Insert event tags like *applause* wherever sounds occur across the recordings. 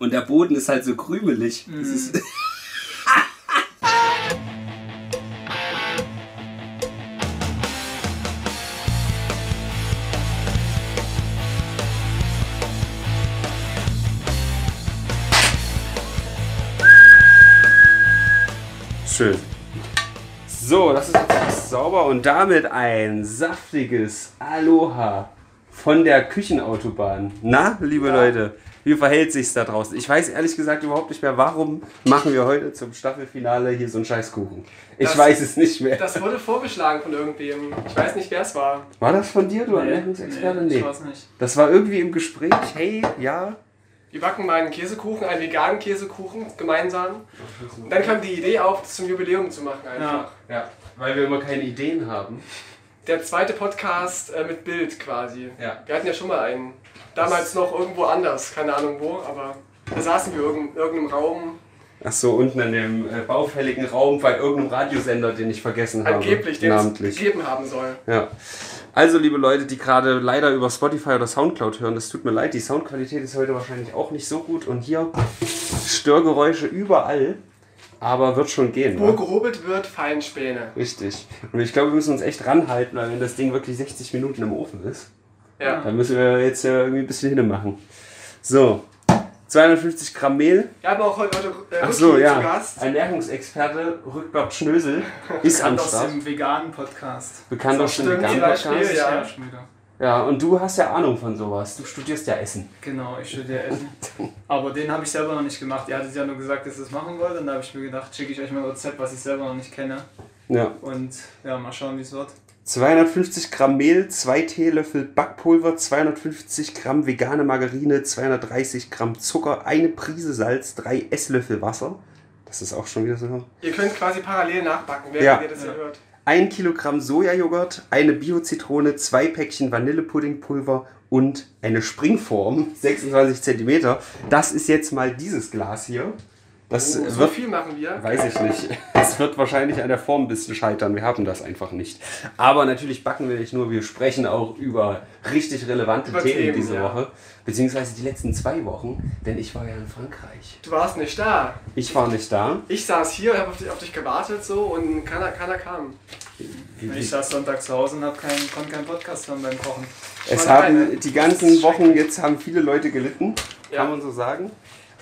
Und der Boden ist halt so krümelig. Das ist, *laughs* Schön. So, das ist jetzt fast sauber und damit ein saftiges Aloha von der Küchenautobahn. Na, liebe Leute, wie verhält sich's da draußen? Ich weiß ehrlich gesagt überhaupt nicht mehr, warum machen wir heute zum Staffelfinale hier so einen Scheißkuchen. Ich Das- weiß es nicht mehr. Das wurde vorgeschlagen von irgendwem. Ich weiß nicht, wer es war. War das von dir, du Nee, Ernährungsexperte? nee, Nee. ich weiß nicht. Das war irgendwie im Gespräch. Hey, ja. Wir backen mal einen Käsekuchen, einen veganen Käsekuchen gemeinsam. Und dann kam die Idee auf, das zum Jubiläum zu machen einfach. Ja, weil wir immer keine Ideen haben. Der zweite Podcast äh, mit Bild quasi. Ja. Wir hatten ja schon mal einen. Damals noch irgendwo anders, keine Ahnung wo, aber da saßen wir in irgendeinem Raum. Ach so, unten in dem äh, baufälligen Raum bei irgendeinem Radiosender, den ich vergessen habe. Angeblich, den es gegeben haben soll. Ja. Also, liebe Leute, die gerade leider über Spotify oder Soundcloud hören, das tut mir leid, die Soundqualität ist heute wahrscheinlich auch nicht so gut und hier Störgeräusche überall, aber wird schon gehen. Wo wa? gehobelt wird, fallen Späne. Richtig. Und ich glaube, wir müssen uns echt ranhalten, weil wenn das Ding wirklich 60 Minuten im Ofen ist, Ja. dann müssen wir jetzt ja irgendwie ein bisschen hinmachen. So, 250 Gramm Mehl. Wir haben auch heute, heute äh, Ach so, ja. zu Gast. Ernährungsexperte Rückbert Schnösel *laughs* ist am Aus Start. dem veganen Podcast. Bekannt aus dem veganen Beispiel, Podcast. Ja. Ja. Ja, und du hast ja Ahnung von sowas. Du studierst ja Essen. Genau, ich studiere Essen. *laughs* Aber den habe ich selber noch nicht gemacht. Ihr hattet ja nur gesagt, dass ihr das machen wollt. Und da habe ich mir gedacht, schicke ich euch mal ein Rezept, was ich selber noch nicht kenne. Ja. Und ja, mal schauen, wie es wird. 250 Gramm Mehl, 2 Teelöffel Backpulver, 250 Gramm vegane Margarine, 230 Gramm Zucker, eine Prise Salz, 3 Esslöffel Wasser. Das ist auch schon wieder so. Ihr könnt quasi parallel nachbacken, während Ja. ihr das hier Ja. hört. 1 Kilogramm Sojajoghurt, eine Bio-Zitrone, zwei Päckchen Vanillepuddingpulver und eine Springform, 26 Zentimeter. Das ist jetzt mal dieses Glas hier. Das Oh, so wird viel machen wir. Weiß ich nicht. Es wird wahrscheinlich an der Form ein bisschen scheitern. Wir haben das einfach nicht. Aber natürlich backen wir nicht nur, wir sprechen auch über richtig relevante Über Themen, Themen, diese ja. Woche. Beziehungsweise die letzten zwei Wochen, denn ich war ja in Frankreich. Du warst nicht da. Ich war nicht da. Ich saß hier, habe auf, dich- auf dich gewartet so und keiner, keiner kam. Ich saß Sonntag zu Hause und hab keinen, konnte keinen Podcast hören beim Kochen. Es haben alleine. die ganzen Wochen, jetzt haben viele Leute gelitten, Ja. kann man so sagen.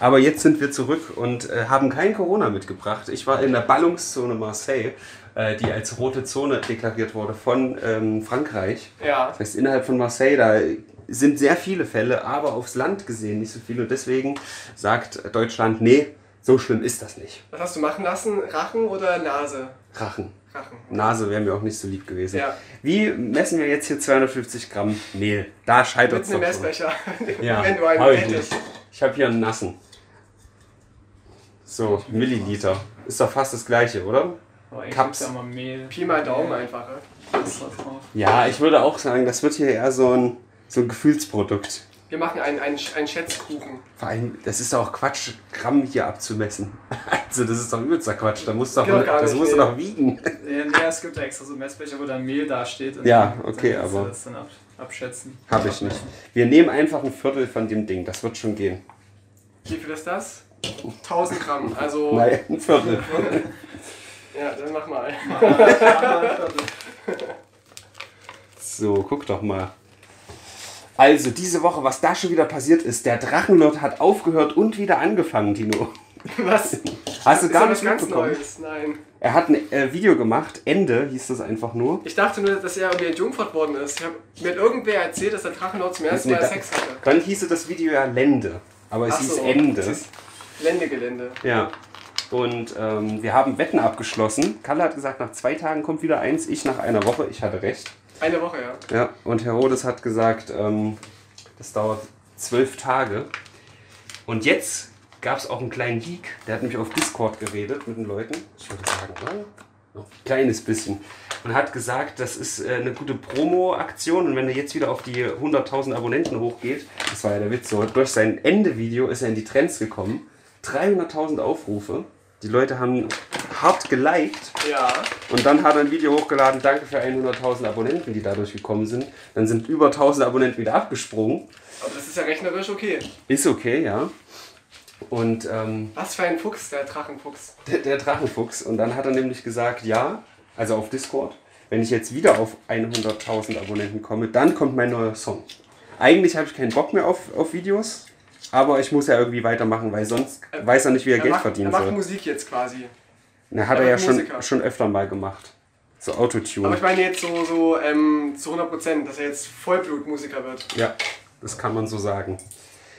Aber jetzt sind wir zurück und äh, haben kein Corona mitgebracht. Ich war in der Ballungszone Marseille, äh, die als rote Zone deklariert wurde von ähm, Frankreich. Ja. Das heißt, innerhalb von Marseille, da sind sehr viele Fälle, aber aufs Land gesehen nicht so viele. Und deswegen sagt Deutschland, nee, so schlimm ist das nicht. Was hast du machen lassen? Rachen oder Nase? Rachen. Rachen. Nase wäre mir auch nicht so lieb gewesen. Ja. Wie messen wir jetzt hier 250 Gramm Mehl? Da scheitert Mit es einem doch schon. Messbecher. Ja, *laughs* Wenn du einen ich. Ich habe hier einen nassen. So, Milliliter. Ist doch fast das gleiche, oder? Aber ich Cups. ja mal Mehl. Pi mal Daumen einfach. ne? Ja, ich würde auch sagen, das wird hier eher so ein, so ein Gefühlsprodukt. Wir machen einen, einen, einen Schätzkuchen. Vor allem, das ist doch auch Quatsch, Gramm hier abzumessen. *laughs* Also, das ist doch übelster Quatsch. Da musst du doch, das musst du doch wiegen. Ja, nee, es gibt ja extra so Messbecher, wo dann Mehl da steht. und Ja, okay, dann kannst du aber- das dann ab, abschätzen. Habe ich nicht. Wir nehmen einfach ein Viertel von dem Ding. Das wird schon gehen. Wie viel ist das? 1000 Gramm. Also. Nein, ein Viertel. Ja, dann mach mal. So, guck doch mal. Also, diese Woche, was da schon wieder passiert ist, der Drachenlord hat aufgehört und wieder angefangen, Tino. Was? Hast du gar nicht mitbekommen? Neues. Nein. Er hat ein äh, Video gemacht, Ende hieß das einfach nur. Ich dachte nur, dass er irgendwie entjungfert worden ist. Ich hab, mir hat irgendwer erzählt, dass der Drachenlord zum ersten Nee, Mal da- Sex hatte. Dann hieße das Video ja Lende, aber es Ach hieß so, Ende. Ländegelände. Ja. Und ähm, wir haben Wetten abgeschlossen. Kalle hat gesagt, nach zwei Tagen kommt wieder eins, ich nach einer Woche. Ich hatte recht. Eine Woche, ja. Ja, und Herodes hat gesagt, ähm, das dauert zwölf Tage. Und jetzt gab es auch einen kleinen Leak, der hat nämlich auf Discord geredet mit den Leuten. Ich würde sagen, noch ein kleines bisschen. Und hat gesagt, das ist äh, eine gute Promo-Aktion und wenn er jetzt wieder auf die 100.000 Abonnenten hochgeht, das war ja der Witz so, durch sein Ende-Video ist er in die Trends gekommen. 300.000 Aufrufe. Die Leute haben hart geliked. Ja. Und dann hat er ein Video hochgeladen, danke für 100.000 Abonnenten, die dadurch gekommen sind. Dann sind über 1000 Abonnenten wieder abgesprungen. Aber das ist ja rechnerisch okay. Ist okay, ja. Und ähm, Was für ein Fuchs, der Drachenfuchs. der, der Drachenfuchs. Und dann hat er nämlich gesagt, ja, also auf Discord, wenn ich jetzt wieder auf 100.000 Abonnenten komme, dann kommt mein neuer Song. Eigentlich habe ich keinen Bock mehr auf, auf Videos, aber ich muss ja irgendwie weitermachen, weil sonst weiß er nicht, wie er, Geld macht, verdienen er macht soll. Musik jetzt quasi. Na, hat er er ja schon, Musiker. schon öfter mal gemacht. So Aber Autotune. ich meine jetzt so, so ähm, zu 100 Prozent, dass er jetzt Vollblutmusiker wird. Ja, das kann man so sagen.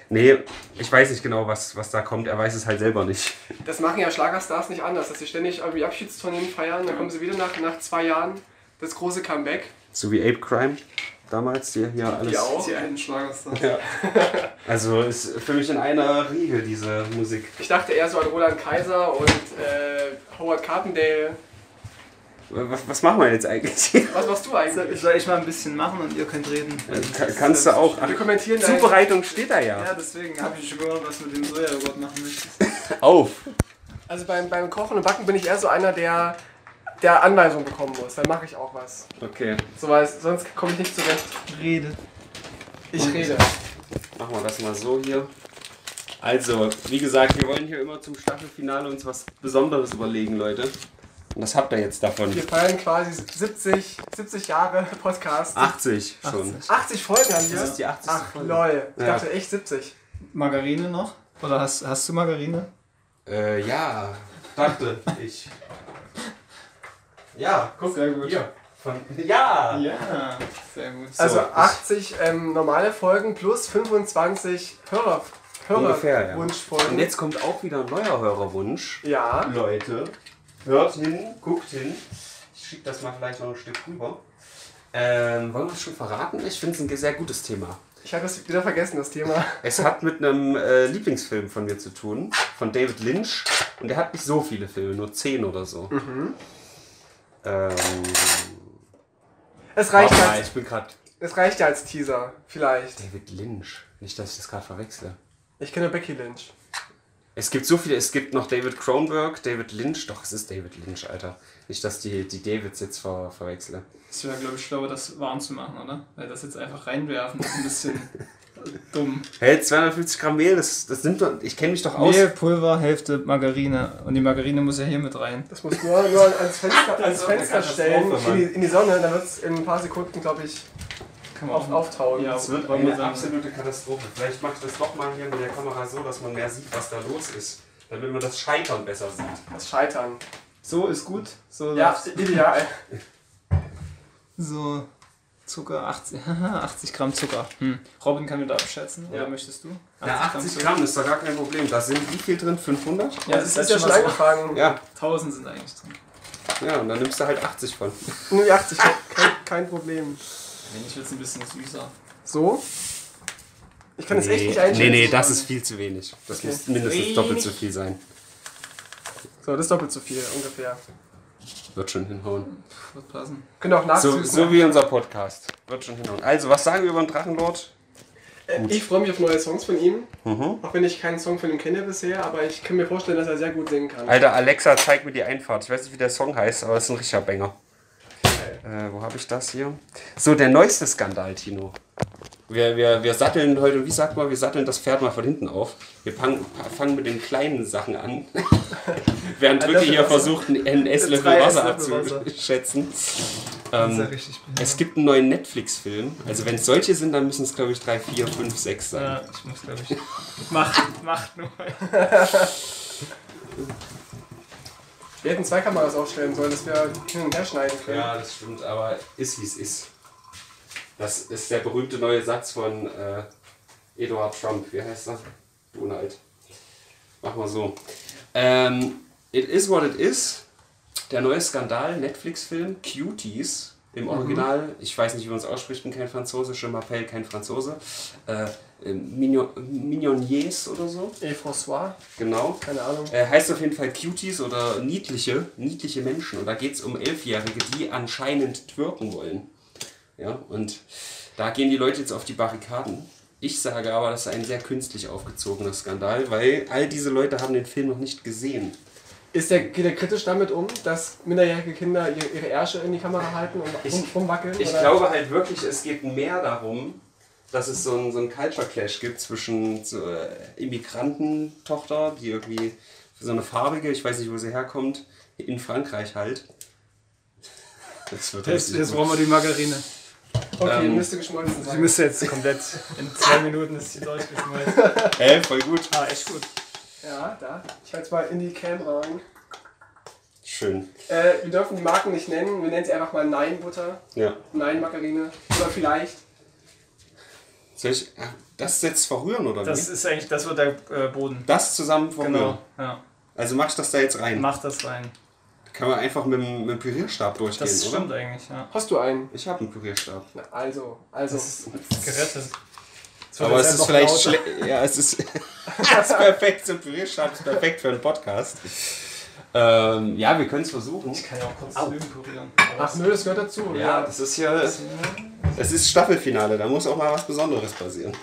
Nee, ich weiß nicht genau, was, was da kommt. Er weiß es halt selber nicht. Das machen ja Schlagerstars nicht anders, dass sie ständig irgendwie Abschiedstourneen feiern, dann kommen sie wieder nach, nach zwei Jahren das große Comeback. So wie Ape Crime damals, die hier alles. Die auch. Die einen Schlagerstars. Ja. Also ist für mich in einer Riege diese Musik. Ich dachte eher so an Roland Kaiser und äh, Howard Carpendale. Was, was machen wir jetzt eigentlich? *laughs* Was machst du eigentlich? Soll ich mal ein bisschen machen und ihr könnt reden? Ka- Kannst du auch. Wir kommentieren dein- Zubereitung steht da ja. Ja, deswegen habe ich schon gehört, was du mit dem Sojajoghurt machen möchtest. *laughs* Auf. Also beim, beim Kochen und Backen bin ich eher so einer, der, der Anweisungen bekommen muss. Dann mache ich auch was. Okay. So, weil sonst komme ich nicht zurecht. Rede. Ich rede. Machen wir das mal so hier. Also, wie gesagt, wir wollen hier immer zum Staffelfinale uns was Besonderes überlegen, Leute. Und das habt ihr jetzt davon. Wir feiern quasi 70, 70 Jahre Podcast. 80 schon. 80 Folgen haben wir. Das ist die 80. Ach Folge. lol, ich Ja. dachte echt 70. Margarine noch? Oder hast, hast du Margarine? Äh, ja, dachte ich. Ja, guck. Sehr gut. Hier. Von, *laughs* ja! Ja, sehr gut. Also So, 80 ähm, normale Folgen plus 25 Hörer, Ungefähr, ja. Hörerwunschfolgen. Und jetzt kommt auch wieder ein neuer Hörerwunsch. ja. Leute, hört hin, guckt hin. Ich schiebe das mal vielleicht noch ein Stück rüber. Ähm, wollen wir es schon verraten? Ich finde es ein sehr gutes Thema. Ich habe es wieder vergessen, das Thema. *laughs* Es hat mit einem äh, Lieblingsfilm von mir zu tun, von David Lynch. Und der hat nicht so viele Filme, nur 10 oder so. Ähm, Es reicht, warte mal, als, ich bin gerade es reicht ja als Teaser, vielleicht. David Lynch. Nicht, dass ich das gerade verwechsle. Ich kenne Becky Lynch. Es gibt so viele, es gibt noch David Cronenberg, David Lynch, doch, es ist David Lynch, Alter. Nicht, dass die, die Davids jetzt ver, verwechsle. Es wäre, glaube ich, schlauer, das warm zu machen, oder? Weil das jetzt einfach reinwerfen ist ein bisschen *laughs* dumm. Hey, 250 Gramm Mehl, das, das nimmt doch, ich kenne mich doch aus. Mehl, Pulver, Hälfte Margarine. Und die Margarine muss ja hier mit rein. Das muss nur, nur ans Fenster, *laughs* ans Fenster stellen, in die, in die Sonne, dann wird es in ein paar Sekunden, glaube ich, Kann man auf, auftauen. Ja, Es wird eine sagen. absolute Katastrophe. Vielleicht mache ich das doch mal hier mit der Kamera so, dass man mehr sieht, was da los ist. Damit man das Scheitern besser sieht. Das Scheitern. So ist gut. So Ja, ideal. *laughs* So Zucker, 80, 80 *laughs* Gramm Zucker. Hm. Robin kann mir da abschätzen, Ja. oder möchtest du? Ja, 80 Gramm ist doch gar kein Problem. Da sind wie viel drin? 500? Ja, das das ist ja schon angefangen. Ja, 1000 sind eigentlich drin. ja, und dann nimmst du halt 80 von. Nur die 80, kein, kein Problem. Wenn wird es ein bisschen süßer. So? Ich kann es echt nicht einschätzen. nee, nee, das ist viel zu wenig. Das Okay. muss mindestens doppelt so viel sein. So, das ist doppelt so viel ungefähr. Wird schon hinhauen. Wird passen. Könnt ihr auch So, nachsüßen. so wie unser Podcast. Wird schon hinhauen. Also, was sagen wir über den Drachenlord? Äh, ich freue mich auf neue Songs von ihm. Mhm. Auch wenn ich keinen Song von ihm kenne bisher, aber ich kann mir vorstellen, dass er sehr gut singen kann. Alter, Alexa, zeig mir die Einfahrt. Ich weiß nicht, wie der Song heißt, aber es ist ein richtiger Banger. Äh, wo habe ich das hier? So, der neueste Skandal, Tino. Wir, wir, wir satteln heute, wie sagt man, wir satteln das Pferd mal von hinten auf. Wir fangen, fangen mit den kleinen Sachen an. *laughs* Während Drücke hier versucht, einen *laughs* Esslöffel Wasser abzuschätzen. Ähm, richtig es gibt einen neuen Netflix-Film. Also, wenn es solche sind, dann müssen es, glaube ich, 3, 4, 5, 6 sein. Ja, ich muss, glaube ich. *laughs* Macht, macht nur. Wir hätten zwei Kameras aufstellen sollen, dass wir hin und her schneiden können. Ja, das stimmt, aber ist wie es ist. Das ist der berühmte neue Satz von äh, Eduard Trump. Wie heißt er? Donald. Mach mal so. Ähm, it is what it is. Der neue Skandal, Netflix-Film, Cuties. Im Original, ich weiß nicht, wie man es ausspricht, bin kein Franzose, Je m'appelle kein Franzose. Äh, äh, Mignon, Mignoniers oder so, Et François, genau. keine Ahnung. Äh, heißt auf jeden Fall Cuties oder niedliche, niedliche Menschen. Und da geht es um Elfjährige, die anscheinend twerken wollen. Ja, und da gehen die Leute jetzt auf die Barrikaden. Ich sage aber, das ist ein sehr künstlich aufgezogener Skandal, weil all diese Leute haben den Film noch nicht gesehen. Ist der, geht er kritisch damit um, dass minderjährige Kinder ihre, Ärsche in die Kamera halten und Ich- rum, rumwackeln? Ich oder? glaube halt wirklich, es geht mehr darum, dass es so einen so einen Culture Clash gibt zwischen so, äh, Immigrantentochter, die irgendwie so eine farbige, ich weiß nicht, wo sie herkommt, in Frankreich halt. *laughs* Das wird Jetzt, jetzt brauchen wir die Margarine. Okay, Ähm, müsste geschmolzen Sie sein. müsste jetzt komplett in zwei Minuten ist sie durchgeschmolzen. *laughs* Ey, voll gut. Ah, echt gut. Ja, da. Ich halte mal in die Cam rein. Schön. Äh, wir dürfen die Marken nicht nennen. Wir nennen sie einfach mal Nein Butter, Ja. Nein Margarine. Oder vielleicht. Soll ich ah, das jetzt verrühren oder Das wie? ist eigentlich, das wird der äh, Boden. Das zusammen verrühren. Genau. Ja. Also mach ich das da jetzt rein. Mach das rein. Kann man einfach mit, dem- mit dem Pürierstab durchgehen, Das oder? stimmt eigentlich, ja. Hast du einen? Ich habe einen Pürierstab. Na, also, also. Gerettet. Das Aber wird es jetzt ist vielleicht schlecht. Ja, es ist, *laughs* es ist perfekt. So ein Pürierstab ist perfekt für einen Podcast. Ähm, ja, wir können es versuchen. Ich kann ja auch kurz Au. drüben pürieren. Ach nö, das gehört dazu. Ja, das ist ja. Es ist Staffelfinale, da muss auch mal was Besonderes passieren.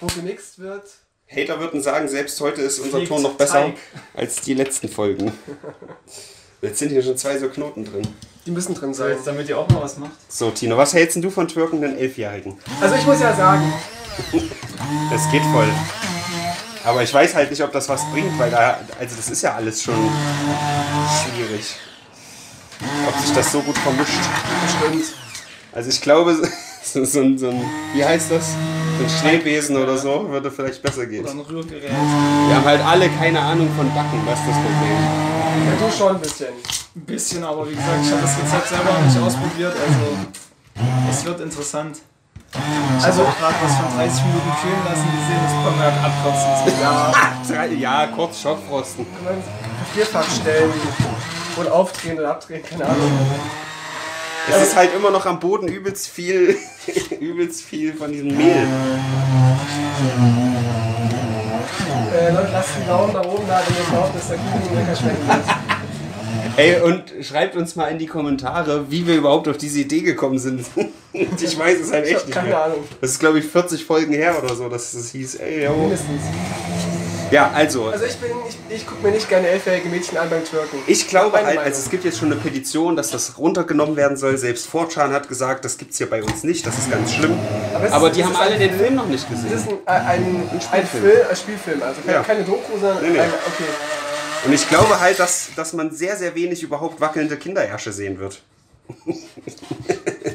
Wo gemixt wird. Hater würden sagen, selbst heute ist unser Ton noch besser Teig. als die letzten Folgen. *laughs* Jetzt sind hier schon zwei so Knoten drin. Die müssen drin sein. jetzt damit ihr auch mal was macht. So, Tino, was hältst denn du von twerkenden Elfjährigen? Also ich muss ja sagen, Das geht voll. Aber ich weiß halt nicht, ob das was bringt, weil da, also das ist ja alles schon schwierig. Ob sich das so gut vermischt. bestimmt. Also ich glaube, *laughs* so, so, ein, so ein, wie heißt das? Ein Schneebesen oder so würde vielleicht besser gehen. Oder ein Rührgerät. Wir haben halt alle keine Ahnung von Backen, was ist das Problem. Ja, du schon ein bisschen. Ein bisschen, aber wie gesagt, ich habe das Rezept selber noch nicht ausprobiert, also es wird interessant. Ich Also- gerade was von 30 Minuten kühlen lassen gesehen, das kann man halt abkotzen. Ja, *laughs* Ja, kurz Schockfrosten. vierfach stellen und aufdrehen oder abdrehen, keine Ahnung. Es ist halt immer noch am Boden übelst viel, *laughs* übelst viel von diesem Mehl. Äh, Leute, lasst einen Daumen nach oben da, wenn ihr glaubt, dass der Kuchen lecker schmecken wird. Ey, und schreibt uns mal in die Kommentare, wie wir überhaupt auf diese Idee gekommen sind. *laughs* ich weiß es halt echt nicht keine mehr. Ahnung. Das ist, glaube ich, 40 Folgen her oder so, dass es hieß, ey, yo. Mindestens. Ja, also, Also ich bin, ich, ich gucke mir nicht gerne elfjährige Mädchen an beim Twerken. ich glaube halt, Meinung. also es gibt jetzt schon eine Petition, dass das runtergenommen werden soll. Selbst Fortran hat gesagt, das gibt's hier bei uns nicht, das ist ganz schlimm. Aber es Aber ist- die es haben alle den Film. Film noch nicht Das ist gesehen. ein, ein, ein, Spielfilm. Film, ein Spielfilm, also keine, Ja. keine Doku, sondern Nee, nee. ein, okay. Und ich glaube halt, dass, dass man sehr, sehr wenig überhaupt wackelnde Kinderärsche sehen wird. *laughs*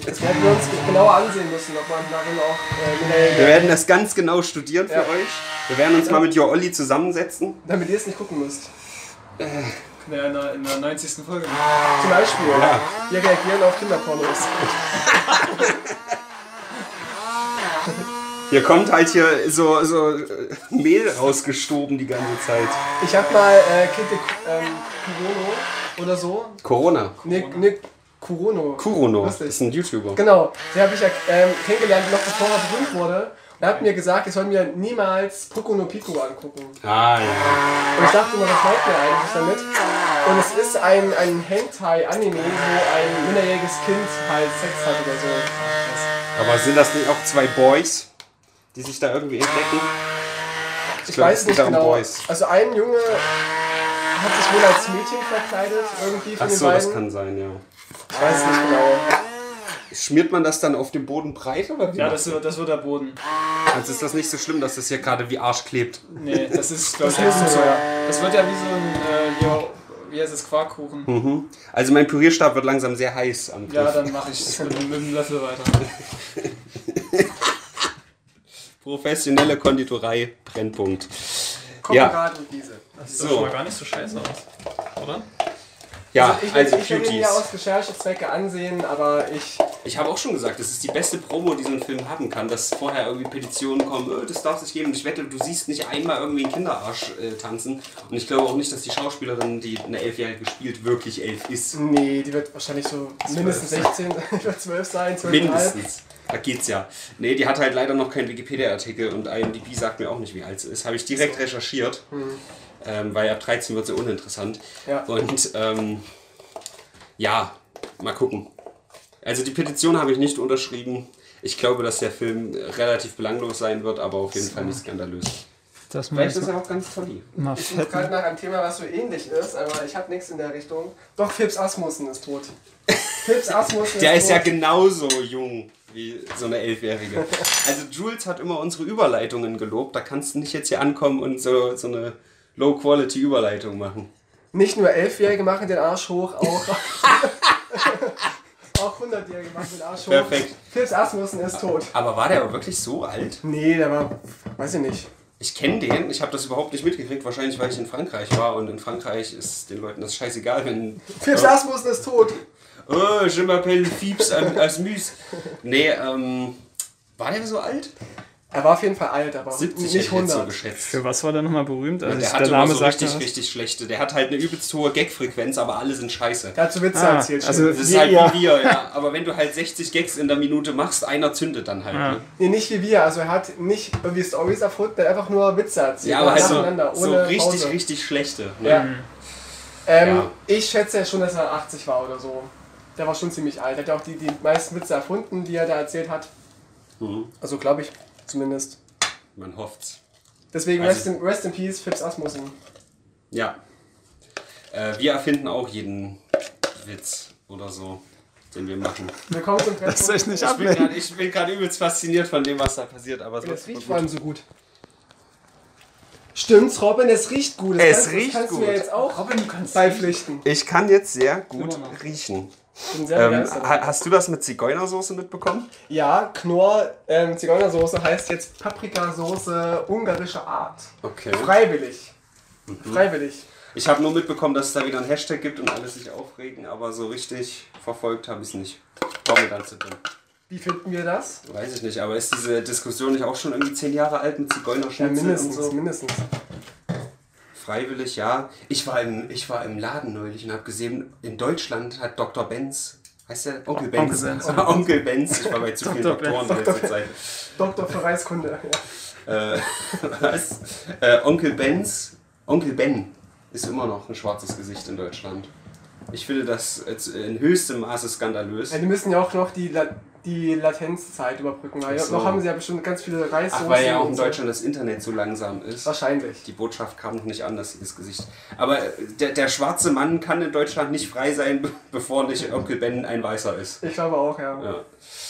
Das werden wir uns genauer ansehen müssen, ob man darin auch äh, Wir werden das ganz genau studieren für Ja. euch. Wir werden uns mal mit Jo Olli zusammensetzen. damit ihr es nicht gucken müsst. Ja, in, der, in der 90. Folge. Zum Beispiel, Ja. wir reagieren auf Kinderpornos. Hier kommt halt hier so, so äh, Mehl rausgestoben die ganze Zeit. Ich habe mal äh, Kinte ähm, Kurono oder so. Corona. Ne, ne, Kurono. Kurono. Das Lustig. ist ein YouTuber. Genau, den habe ich ja ähm, kennengelernt, noch bevor er berühmt wurde. Er hat mir gesagt, ich soll mir niemals Poco no Pico angucken. Ah, ja. Und ich dachte immer, was meint mir eigentlich damit? Und es ist ein, ein Hentai-Anime, wo ein minderjähriges Kind halt Sex hat oder so. Aber sind das nicht auch zwei Boys, die sich da irgendwie entdecken? Ich, glaub, weiß es nicht genau. Boys. Also ein Junge hat sich wohl als Mädchen verkleidet, irgendwie von Ach den so, das beiden. kann sein, ja. Ich weiß nicht genau. Schmiert man das dann auf dem Boden breit oder wie? Ja, das wird, das wird der Boden. also ist das nicht so schlimm, dass das hier gerade wie Arsch klebt. Nee, das ist, glaube ich, extra so, ja. Das wird ja wie so ein, äh, ja, wie heißt es, Quarkkuchen. Mhm. Also mein Pürierstab wird langsam sehr heiß am Ja, Griff. dann mache ich es mit, mit dem Löffel weiter. *laughs* Professionelle Konditorei, Brennpunkt. Koppenrad und diese. Das sieht So. doch schon mal gar nicht so scheiße aus. Oder? Ja, also ich, also ich werde ihn ja aus Recherchezwecke ansehen, aber ich. Ich habe auch schon gesagt, das ist die beste Promo, die so ein Film haben kann, dass vorher irgendwie Petitionen kommen, äh, das darf es nicht geben. Und ich wette, du siehst nicht einmal irgendwie einen Kinderarsch äh, tanzen. Und ich glaube auch nicht, dass die Schauspielerin, die eine Elfjährige spielt, wirklich elf ist. Nee, die wird wahrscheinlich so mindestens 16, *laughs* ich wird 12 sein, 12,5. Mindestens. Da geht's ja. Nee, die hat halt leider noch keinen Wikipedia-Artikel und IMDb sagt mir auch nicht, wie alt sie ist. Habe ich direkt recherchiert, ähm, weil ab 13 wird sie uninteressant. Ja. Und ähm, ja, mal gucken. Also die Petition habe ich nicht unterschrieben. Ich glaube, dass der Film relativ belanglos sein wird, aber auf jeden Fall nicht skandalös. Das Vielleicht ist er auch ganz toll. mal Ich suche gerade nach einem Thema, was so ähnlich ist, aber ich habe nichts in der Richtung. Doch, Phipps Asmussen ist tot. Phipps Asmussen *laughs* Der ist ja tot. genauso jung. wie so eine Elfjährige. Also Jules hat immer unsere Überleitungen gelobt. Da kannst du nicht jetzt hier ankommen und so, so eine Low-Quality-Überleitung machen. Nicht nur Elfjährige machen den Arsch hoch, auch, *laughs* auch 100-Jährige machen den Arsch hoch. Perfekt. Philips Asmussen ist tot. Aber war der wirklich so alt? Nee, der war, weiß ich nicht. Ich kenne den, ich habe das überhaupt nicht mitgekriegt, wahrscheinlich weil ich in Frankreich war und in Frankreich ist den Leuten das scheißegal, wenn. Philips Asmussen ist tot. Oh, je m'appelle Fieps als Müs. Nee, ähm. War der so alt? Er war auf jeden Fall alt, aber 70 hätte nicht ich jetzt so 100. geschätzt. Für was war der nochmal berühmt? Also der ich- hat der Name so richtig, richtig schlechte. Der hat halt eine übelst hohe Gagfrequenz, aber alle sind scheiße. Der hat so Witze Ah, erzählt. also-. Das ist halt ihr. wie wir, ja. Aber wenn du halt 60 Gags in der Minute machst, einer zündet dann halt. Ja. Ne? Nee, nicht wie wir. Also er hat nicht irgendwie Stories erfunden, er hat einfach nur Witze erzählt. Ja, aber halt so, so ohne richtig, Pause. richtig schlechte. Ne? Ja. Ähm, Ja. Ich schätze ja schon, dass er 80 war oder so. Der war schon ziemlich alt. Er hat ja auch die, die meisten Witze erfunden, die er da erzählt hat. Mhm. Also glaube ich zumindest. Man hofft's. Deswegen Also- rest, in, rest in Peace, Phipps Asmussen. Ja. Äh, wir erfinden auch jeden Witz oder so, den wir machen. Willkommen zum Das soll ich Treffpunkt. nicht Ich bin ablehnen. grad- Ich bin gerade übelst fasziniert von dem, was da passiert, aber es Das riecht vor allem so gut. Stimmt's, Robin, es riecht gut. Das Es kannst, riecht das kannst gut. du mir jetzt auch Robin, du kannst beipflichten. Ich kann jetzt sehr gut riechen. Ich bin sehr Ähm, hast du das mit Zigeunersoße mitbekommen? Ja, Knorr ähm, Zigeunersoße heißt jetzt Paprikasoße ungarischer Art. Okay. Freiwillig. Mhm. Freiwillig. Ich habe nur mitbekommen, dass es da wieder einen Hashtag gibt und alle sich aufregen, aber so richtig verfolgt habe ich es nicht. War mir dann zu dumm. Wie finden wir das? Weiß ich nicht, aber ist diese Diskussion nicht auch schon irgendwie zehn Jahre alt mit Ja, Zigeunerschnitzel mindestens, und so? mindestens. Freiwillig, ja. Ich war im, ich war im Laden neulich und habe gesehen, in Deutschland hat Dr. Benz, heißt der *laughs* Onkel Benz? Onkel Benz. Ich war bei zu vielen. Doktoren Benz. in letzter Zeit. Doktor für Reiskunde. Ja. Äh, *laughs* was? Äh, Onkel Benz, Onkel Ben ist immer noch ein schwarzes Gesicht in Deutschland. Ich finde das in höchstem Maße skandalös. Ja, die müssen ja auch noch die, La die Latenzzeit überbrücken, weil so. noch haben sie ja bestimmt ganz viele Reissoßen. Ach, weil ja auch in. Deutschland das Internet so langsam ist. Wahrscheinlich. Die Botschaft kam noch nicht an, das Gesicht. Aber äh, der, der schwarze Mann kann in Deutschland nicht frei sein, be- bevor nicht Onkel Ben ein Weißer ist. Ich glaube auch, ja. Ja.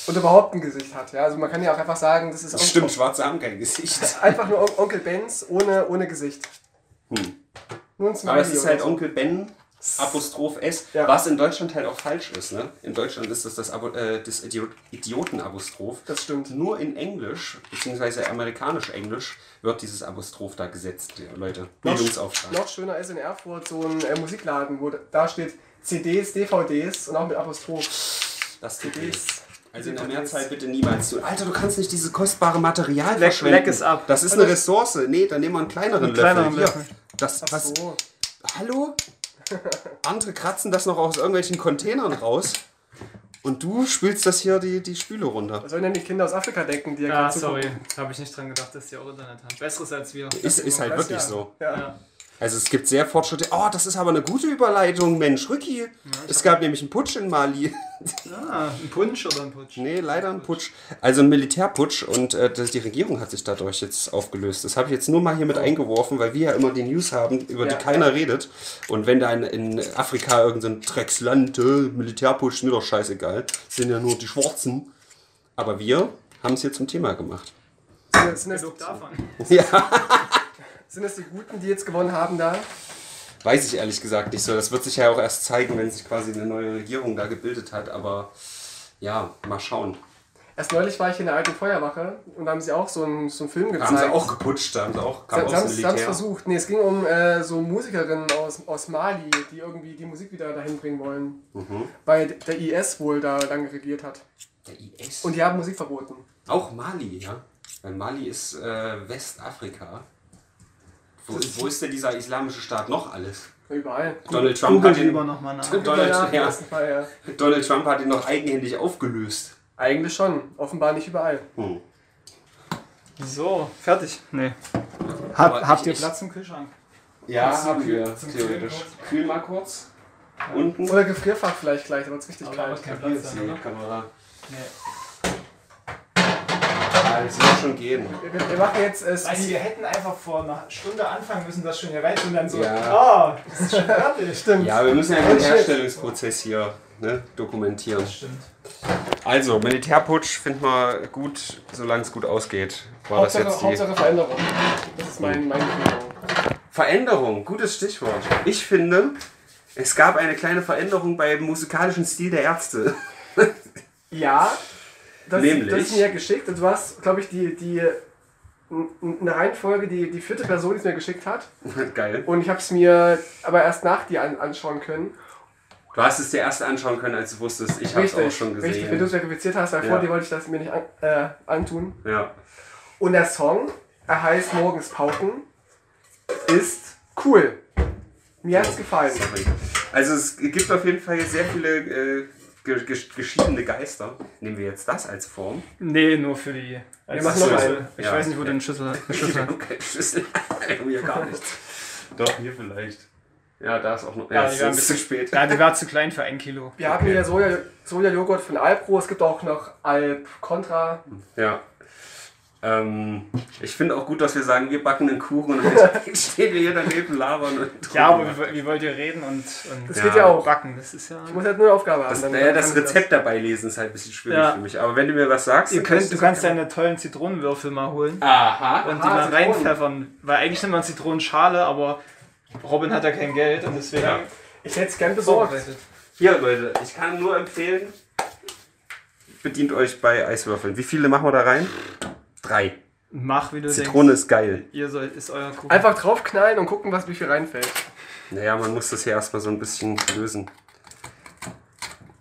Und überhaupt ein Gesicht hat. Ja, also man kann ja auch einfach sagen, das ist Das stimmt, Schwarze haben kein Gesicht. *laughs* einfach nur On Onkel Benz ohne, ohne Gesicht. Hm. Nur ein Smiley Aber es ist halt so. Onkel Ben, Apostroph S, Ja. was in Deutschland halt auch falsch ist. Ne? In Deutschland ist das das, Abo äh, das Idiot Idioten-Apostroph. Das stimmt. Nur in Englisch, beziehungsweise amerikanisch-englisch, wird dieses Apostroph da gesetzt, Leute. Bildungsauftrag. noch schöner ist in Erfurt so ein äh, Musikladen, wo da steht CDs, DVDs und auch mit Apostroph. Das CDs. Also in der. Mehrzahl bitte niemals tun. Alter, du kannst nicht dieses kostbare Material Leck- verschwenden. leck es ab. Das ist eine Ressource. Nee, dann nehmen wir einen kleineren Einen kleineren Löffel. Löffel. Hier. Das, was, so. Hallo? Andere kratzen das noch aus irgendwelchen Containern raus. Und du spülst das hier die, die Spüle runter. Was sollen denn die Kinder aus Afrika denken, die ja Ah, sorry. Habe ich nicht dran gedacht, dass die auch Internet haben. Besseres als wir. Ist, ist halt Das wirklich ja. so. Ja. Ja. Also es gibt sehr Fortschritte. Oh, das ist aber eine gute Überleitung, Mensch, Rücki. es gab nämlich einen Putsch in Mali. *laughs* Ah, ein Punsch oder ein Putsch? Nee, leider ein Putsch. Also ein Militärputsch und äh, das, die Regierung hat sich dadurch jetzt aufgelöst. Das habe ich jetzt nur mal hier mit eingeworfen, weil wir ja immer die News haben, über Ja. die keiner redet. Und wenn da in, in Afrika irgendein so Drecksland, äh, Militärputsch, mir doch scheißegal, sind ja nur die Schwarzen. Aber wir haben es hier zum Thema gemacht. Sind, sind, das, Genug davon. Ja. *laughs* sind das die Guten, die jetzt gewonnen haben da? Weiß ich ehrlich gesagt nicht so. Das wird sich ja auch erst zeigen, wenn sich quasi eine neue Regierung da gebildet hat. Aber ja, mal schauen. Erst neulich war ich in der alten Feuerwache und da haben sie auch so einen, so einen Film Da gezeigt. haben sie auch geputscht, da haben sie auch, kam Sie, aus sie haben es versucht. Nee, es ging um äh, so Musikerinnen aus, aus Mali, die irgendwie die Musik wieder dahin bringen wollen. Mhm. Weil der IS wohl da lange regiert hat. Der IS. Und die haben Musik verboten. Auch Mali, ja. Weil Mali ist äh, Westafrika. Wo, wo ist denn dieser islamische Staat noch alles? Überall. Donald Trump, Google hat ihn, lieber nochmal nach. Donald, Ja, im ja, besten Fall, ja. Donald Trump hat ihn noch eigenhändig aufgelöst. Eigentlich schon. Offenbar nicht überall. Hm. So, fertig. Nee. Aber Hab, habt ich- ihr Platz im Kühlschrank? Ja, Zum haben wir zum theoretisch. Kühl mal kurz. Unten. Oder Gefrierfach vielleicht gleich, da wird es richtig Aber kalt. Hier Platz ist die oder? Kamera. Nee. Ah, das wird schon gehen. Wir, wir machen jetzt äh, Weißt wir hätten einfach vor einer Stunde anfangen müssen, das schon hier rein und dann so, Ja. ah, das ist schon fertig. Stimmt. Ja, wir müssen ja den shit. Herstellungsprozess hier ne, dokumentieren. Stimmt. Also, Militärputsch finden wir gut, solange es gut ausgeht. War das Hauptsache, jetzt die Hauptsache Veränderung. Das ist mein, Empfehlung. Veränderung? Gutes Stichwort. Ich finde, es gab eine kleine Veränderung beim musikalischen Stil der Ärzte. Ja, das, Nämlich? das ist mir geschickt. Und du hast, glaube ich, die, die eine Reihenfolge, die, die vierte Person, die es mir geschickt hat. *laughs* Geil. Und ich habe es mir aber erst nach dir an, anschauen können. Du hast es dir erst anschauen können, als du wusstest, ich habe es auch schon richtig, wenn du es gesehen. verifiziert hast, weil Ja. vor dir wollte ich das mir nicht an, äh, antun. Ja. Und der Song, er heißt Morgens Pauken, ist cool. Mir hat es gefallen. Sorry. Also es gibt auf jeden Fall sehr viele äh, geschiedene Geister. Nehmen wir jetzt das als Form. Nee, nur für die. als machen noch einen. Ich Ja. weiß nicht, wo du den Schlüssel eine *laughs* Schlüssel. Okay, Schlüssel. *laughs* Mir *laughs* gar nichts. Doch, hier vielleicht. Ja, da ist auch noch. Ja, Ja, die waren ein ist zu bisschen spät. Ja, die war zu klein für ein Kilo. Wir haben hier Soja- Soja-Joghurt von Alpro. Es gibt auch noch Alp Contra. Ja. Ähm, ich finde auch gut, dass wir sagen, wir backen einen Kuchen und dann *laughs* stehen wir hier daneben labern und Ja, aber trinken. wie, wie wollt ihr reden und, und Das Ja. geht ja auch. backen? Das ist ja. Ich muss halt nur eine Aufgabe haben. das, dann- naja, das Rezept dabei lesen ist halt ein bisschen schwierig Ja. für mich. Aber wenn du mir was sagst, Ihr könnt, du das kannst deine tollen Zitronenwürfel mal holen Aha. und die Aha, mal Zitronen. reinpfeffern. Weil eigentlich nimmt man Zitronenschale, aber Robin hat ja kein Geld und deswegen Ja. Ich hätte es gern besorgt. vorbereitet. Hier, Leute, ich kann nur empfehlen, bedient euch bei Eiswürfeln. Wie viele machen wir da rein? Drei. Mach, wie du Zitrone denkst. ist geil. Ihr sollt, ist euer Kuchen. Einfach draufknallen und gucken, was wie viel reinfällt. Naja, man muss das hier erstmal so ein bisschen lösen.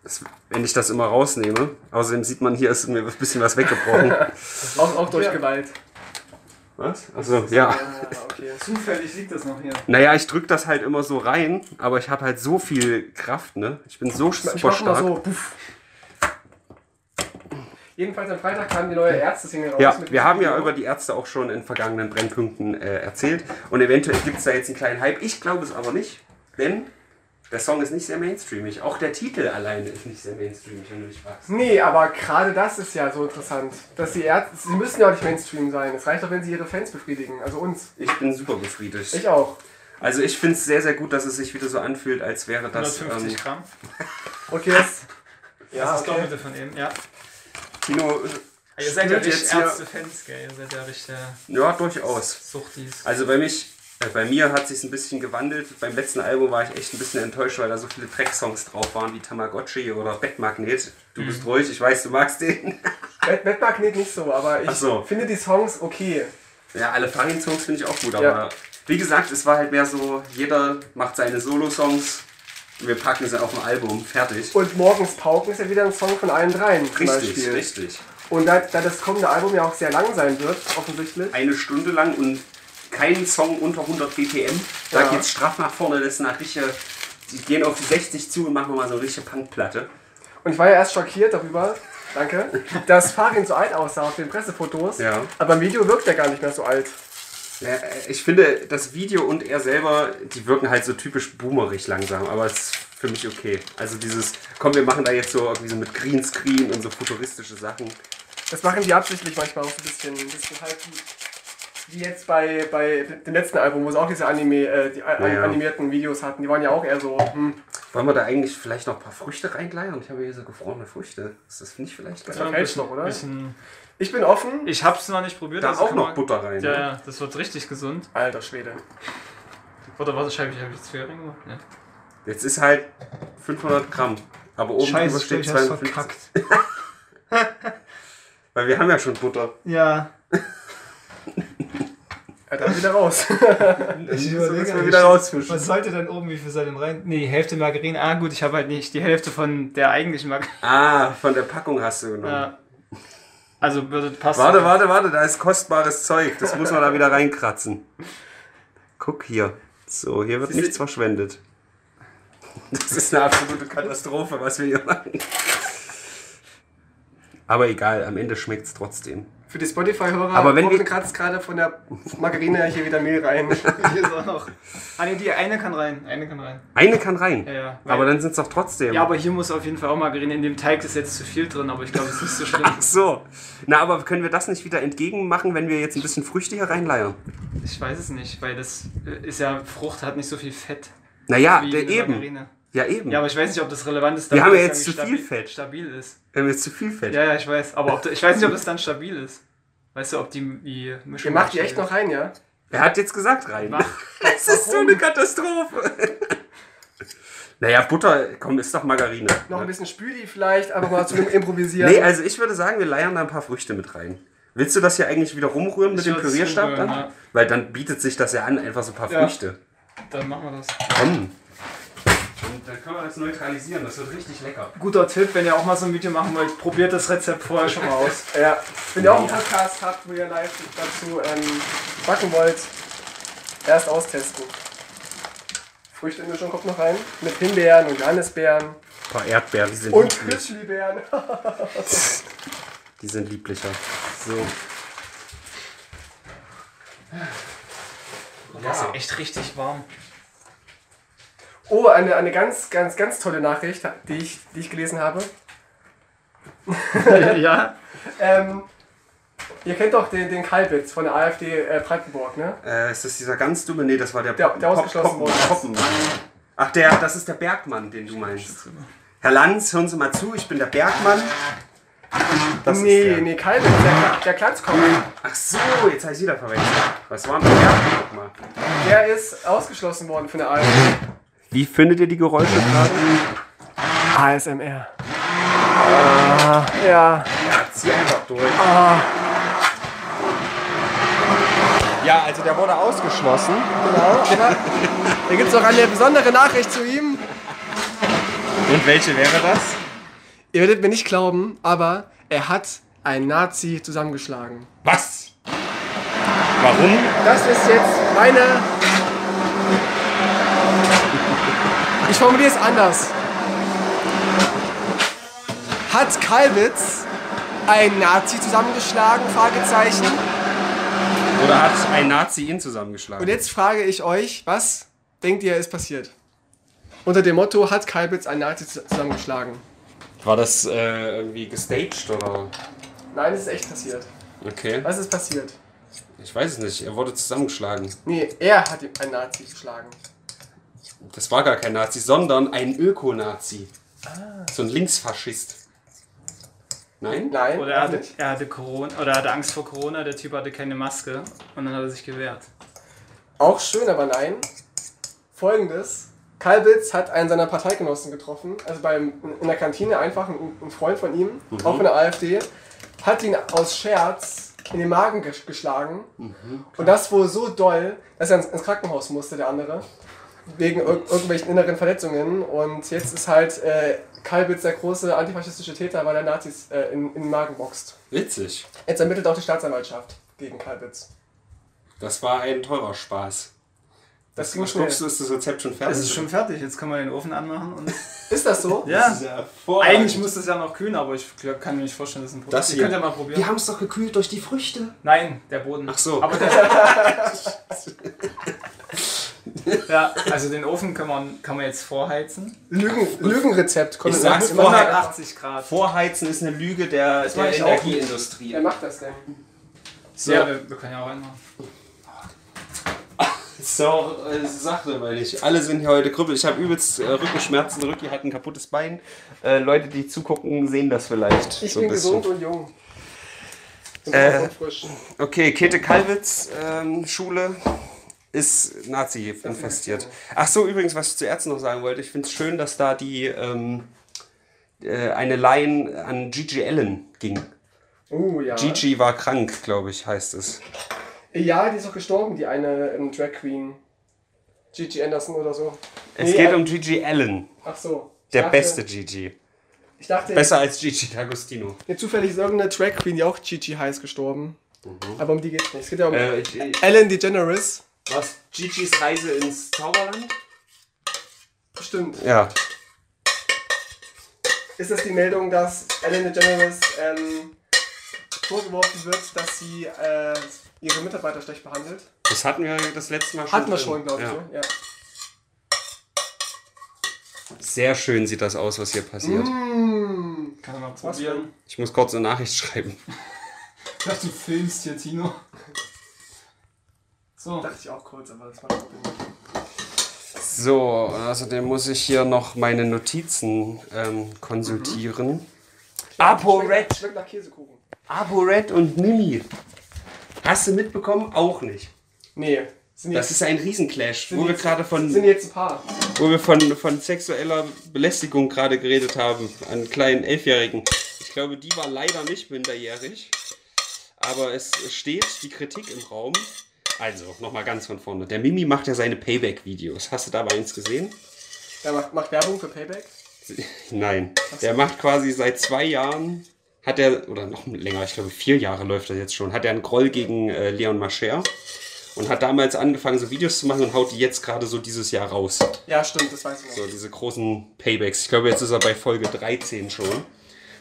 Das, wenn ich das immer rausnehme, außerdem sieht man, hier ist mir ein bisschen was weggebrochen. *laughs* Auch, auch durch Gewalt. Was? Also ja. Ah, okay. Zufällig liegt das noch hier. Naja, ich drück das halt immer so rein, aber ich habe halt so viel Kraft, ne? Ich bin so Ich super mach mal stark. so. Puff. Jedenfalls am Freitag kam die neue Ärzte-Single raus. Ja, mit wir haben ja Video. über die Ärzte auch schon in vergangenen Brennpunkten äh, erzählt. Und eventuell gibt es da jetzt einen kleinen Hype. Ich glaube es aber nicht, denn der Song ist nicht sehr mainstreamig. Auch der Titel alleine ist nicht sehr mainstreamig, wenn du dich fragst. Nee, aber gerade das ist ja so interessant. Dass die Ärzte, sie müssen ja auch nicht Mainstream sein. Es reicht doch, wenn sie ihre Fans befriedigen. Also uns. Ich bin super befriedigt. Ich auch. Also ich finde es sehr, sehr gut, dass es sich wieder so anfühlt, als wäre das... 150 Ähm, Gramm. Okay, das. Ja, Ja, das ist okay. Doppelte von eben. Ja. Kino, Ihr seid ja richtig Ärzte-Fans, gell? Ihr seid ja richtig ja, durchaus. Suchtis. Also bei mich, äh, bei mir hat sich ein bisschen gewandelt. Beim letzten Album war ich echt ein bisschen enttäuscht, weil da so viele Track-Songs drauf waren wie Tamagotchi oder Bettmagnet. Du bist Mhm. ruhig, ich weiß, du magst den. Bad Bad Magnet nicht so, aber ich so. finde die Songs okay. Ja, alle Farin-Songs finde ich auch gut, aber Ja. wie gesagt, es war halt mehr so, jeder macht seine Solo-Songs, wir packen sie auf ein Album, fertig. Und Morgens Pauken ist ja wieder ein Song von allen dreien. Richtig, Beispiel. richtig. Und da, da das kommende Album ja auch sehr lang sein wird, offensichtlich. Eine Stunde lang und kein Song unter 100 BPM. Da Ja. geht's straff nach vorne, das ist eine richtige, die gehen auf die 60 zu und machen mal so eine richtige Punkplatte. Und ich war ja erst schockiert darüber, danke, *laughs* dass Farin so alt aussah auf den Pressefotos. Ja. Aber im Video wirkt er gar nicht mehr so alt. Ja, äh, ich finde, das Video und er selber, die wirken halt so typisch boomerig langsam, aber es ist für mich okay. Also dieses, komm, wir machen da jetzt so irgendwie so mit Greenscreen und so futuristische Sachen. Das machen die absichtlich manchmal auch so ein bisschen, ein bisschen halb gut. Wie jetzt bei, bei dem letzten Album, wo sie auch diese Anime, äh, die a- Ja. animierten Videos hatten. Die waren ja auch eher so, hm, Wollen wir da eigentlich vielleicht noch ein paar Früchte reingleiern? Ich habe hier so gefrorene Früchte. Ist das nicht vielleicht Das geil? verfälscht noch, oder? Bisschen, ich bin offen. ich hab's noch nicht probiert. Da also auch noch man- Butter rein. Ja, ne? ja, das wird richtig gesund. Alter Schwede. Oder was ich? Habe ich jetzt viel gemacht? Ne? Jetzt ist halt 500 Gramm. Aber oben drüber steht 250. *laughs* Weil wir haben ja schon Butter. Ja. *laughs* Ja, dann wieder raus. *laughs* Ich Das müssen wir wieder rausfischen. Was sollte denn oben, wie viel soll denn rein? Nee, Hälfte Margarine. Ah, gut, ich habe halt nicht die Hälfte von der eigentlichen Margarine. Ah, von der Packung hast du genommen. Ja. Also würde passen. Warte, warte, warte, da ist kostbares Zeug. Das muss man da wieder reinkratzen. Guck hier. So, hier wird du- nichts verschwendet. Das ist eine absolute Katastrophe, was wir hier machen. Aber egal, am Ende schmeckt es trotzdem. Für die Spotify-Hörer, Aber wir- kratzt gerade von der Margarine hier wieder Mehl rein. *laughs* Hier ist auch noch. Ah, die eine kann rein. Eine kann rein. Eine kann rein. Ja, ja. aber dann sind es doch trotzdem. Ja, aber hier muss auf jeden Fall auch Margarine. In dem Teig ist jetzt zu viel drin, aber ich glaube, es ist nicht so schlimm. Ach so. Na, aber können wir das nicht wieder entgegen machen, wenn wir jetzt ein bisschen Früchte hier reinleiern? Ich weiß es nicht, weil das äh, ist ja, Frucht hat nicht so viel Fett Naja, wie der eine eben. Margarine. Ja, eben. Ja, aber ich weiß nicht, ob das relevant ist. Wir haben ja jetzt zu viel Fett. Stabil ist. Wir haben jetzt zu viel Fett. Ja, ja, ich weiß. Aber ob, ich weiß nicht, ob das dann stabil ist. Weißt du, ob die, die Mischung. Ihr macht die echt noch rein, ja? Er hat jetzt gesagt rein. Mach. *laughs* Es ist so eine Katastrophe. *laughs* naja, Butter, komm, ist doch Margarine. Noch ein bisschen Spüli vielleicht, aber mal zum Improvisieren. Nee, also ich würde sagen, wir leiern da ein paar Früchte mit rein. Willst du das hier eigentlich wieder rumrühren mit Ich dem würd's Pürierstab dann? ja. Weil dann bietet sich das ja an, einfach so ein paar Ja. Früchte. Dann machen wir das. Komm. Und dann können wir das neutralisieren, das wird richtig lecker. Guter Tipp, wenn ihr auch mal so ein Video machen wollt, probiert das Rezept vorher schon mal aus. Ja, wenn ihr auch einen Podcast habt, wo ihr live dazu ähm, backen wollt, erst austesten. Früchtemischung kommt noch rein. Mit Himbeeren und Johannisbeeren Ein paar Erdbeeren, die sind und lieblich. Christlibeeren. *laughs* Die sind lieblicher. So. Das ist ja echt richtig warm. Oh, eine, eine ganz, ganz, ganz tolle Nachricht, die ich, die ich gelesen habe. *laughs* ja? Ähm, ihr kennt doch den, den Kalbitz von der AfD äh, Brandenburg, ne? Äh, ist das dieser ganz dumme? Nee, das war der, Der- der ausgeschlossen wurde. Poppen. Ach, der, das ist der Bergmann, den du meinst. Herr Lanz, hören Sie mal zu, ich bin der Bergmann. Das ist nee, der. nee, Kalbitz, der, der Klanzkocher. Ach so, jetzt habe ich wieder verwechselt. Was war denn der Bergmann? Der ist ausgeschlossen worden von der AfD. Wie findet ihr die Geräusche gerade? ASMR. Ah, ja. Ja, zieh einfach durch. Ja, also der wurde ausgeschlossen. Genau, *laughs* aber da gibt es noch eine besondere Nachricht zu ihm. Und welche wäre das? Ihr werdet mir nicht glauben, aber er hat einen Nazi zusammengeschlagen. Was? Warum? Das ist jetzt meine. Ich formuliere es anders. Hat Kalbitz einen Nazi zusammengeschlagen? Fragezeichen. Oder hat ein Nazi ihn zusammengeschlagen? Und jetzt frage ich euch, was denkt ihr ist passiert? Unter dem Motto, hat Kalbitz einen Nazi zusammengeschlagen? War das äh, irgendwie gestaged oder? Nein, es ist echt passiert. Okay. Was ist passiert? Ich weiß es nicht. Er wurde zusammengeschlagen. Nee, er hat einen Nazi geschlagen. Das war gar kein Nazi, sondern ein Öko-Nazi. So ein Linksfaschist. Nein? Nein, Oder er hatte, er hatte Corona oder er hatte Angst vor Corona, der Typ hatte keine Maske und dann hat er sich gewehrt. Auch schön, aber nein. Folgendes. Kalbitz hat einen seiner Parteigenossen getroffen, also beim, in der Kantine einfach ein, ein Freund von ihm, auch von der AfD, hat ihn aus Scherz in den Magen ges- geschlagen. Und das wohl so doll, dass er ins, ins Krankenhaus musste, der andere. Wegen ir irgendwelchen inneren Verletzungen. Und jetzt ist halt äh, Kalbitz der große antifaschistische Täter, weil er Nazis äh, in, in den Magen boxt. Witzig. Jetzt ermittelt auch die Staatsanwaltschaft gegen Kalbitz. Das war ein teurer Spaß. Das ging schnell. guckst du, ist das Rezept schon fertig? Es ist schon fertig, jetzt kann man den Ofen anmachen und. *laughs* Ist das so? Ja, Das ist ja eigentlich muss das ja noch kühlen, aber ich glaub, kann mir nicht vorstellen, dass es ein Problem Das Ihr hier. könnt ja mal probieren. Wir haben es doch gekühlt durch die Früchte. Nein, der Boden. Ach so. Aber *laughs* der. *laughs* *laughs* ja, also den Ofen kann man, kann man jetzt vorheizen. Lügen, Lügenrezept. kommt Ich sag's immer vorher. nach- 80 Grad. Vorheizen ist eine Lüge der, der Energieindustrie. Wer macht das denn? So, Ja, wir, wir können ja auch einmal. so äh, Sache, weil ich alle sind hier heute krüppel. Ich habe übelst äh, Rückenschmerzen. Rücki hat ein kaputtes Bein. Äh, Leute, die zugucken, sehen das vielleicht. Ich so bin gesund und jung. Und Äh. Okay, Käthe Kalwitz ähm, Schule ist Nazi infestiert. Ach so, übrigens, was ich zu Ärzten noch sagen wollte. Ich finde es schön, dass da die ähm, äh, eine Line an Gigi Allen ging. Oh ja. Gigi war krank, glaube ich, heißt es. Ja, die ist doch gestorben, die eine ähm, Drag Queen. Gigi Anderson oder so. Es Nee, geht äh, um Gigi Allen, Ach so. Der dachte- beste Gigi. Ich dachte, Besser als Gigi D'Agostino. ja, zufällig ist irgendeine Drag Queen, die auch Gigi heißt, gestorben. Aber um die geht's nicht. Es geht ja um Äh, Ellen DeGeneres. Was? Gigis Reise ins Zauberland? Bestimmt. Ja. Ist das die Meldung, dass Ellen DeGeneres ähm, vorgeworfen wird, dass sie äh, ihre Mitarbeiter schlecht behandelt? Das hatten wir das letzte Mal schon. Hatten wir schon, glaube ich. Ja. ne? Ja. Sehr schön sieht das aus, was hier passiert. Mm. Kann man mal Was probieren. Ich muss kurz eine Nachricht schreiben. *laughs* Ich dachte, du filmst hier, Tino. So. Dachte ich auch kurz, aber das war doch So, außerdem muss ich hier noch meine Notizen ähm, konsultieren. ApoRed. Schmeckt nach Käsekuchen. ApoRed und Mimi. Hast du mitbekommen? Auch nicht. Nee. Sind Das jetzt, ist ein Riesenclash, sind wo wir jetzt- gerade von, sind jetzt ein paar. wo wir von, von sexueller Belästigung gerade geredet haben an kleinen Elfjährigen. Ich glaube, die war leider nicht minderjährig. Aber es steht die Kritik im Raum. Also, nochmal ganz von vorne. Der Mimi macht ja seine Payback-Videos. Hast du da mal eins gesehen? Der macht, macht Werbung für Payback. *laughs* Nein. Der macht quasi seit zwei Jahren, hat er, oder noch länger, ich glaube vier Jahre läuft das jetzt schon, hat er einen Groll gegen äh, Leon Mascher und hat damals angefangen, so Videos zu machen und haut die jetzt gerade so dieses Jahr raus. Ja, stimmt, das weiß ich noch. So diese großen Paybacks. Ich glaube, jetzt ist er bei Folge 13 schon.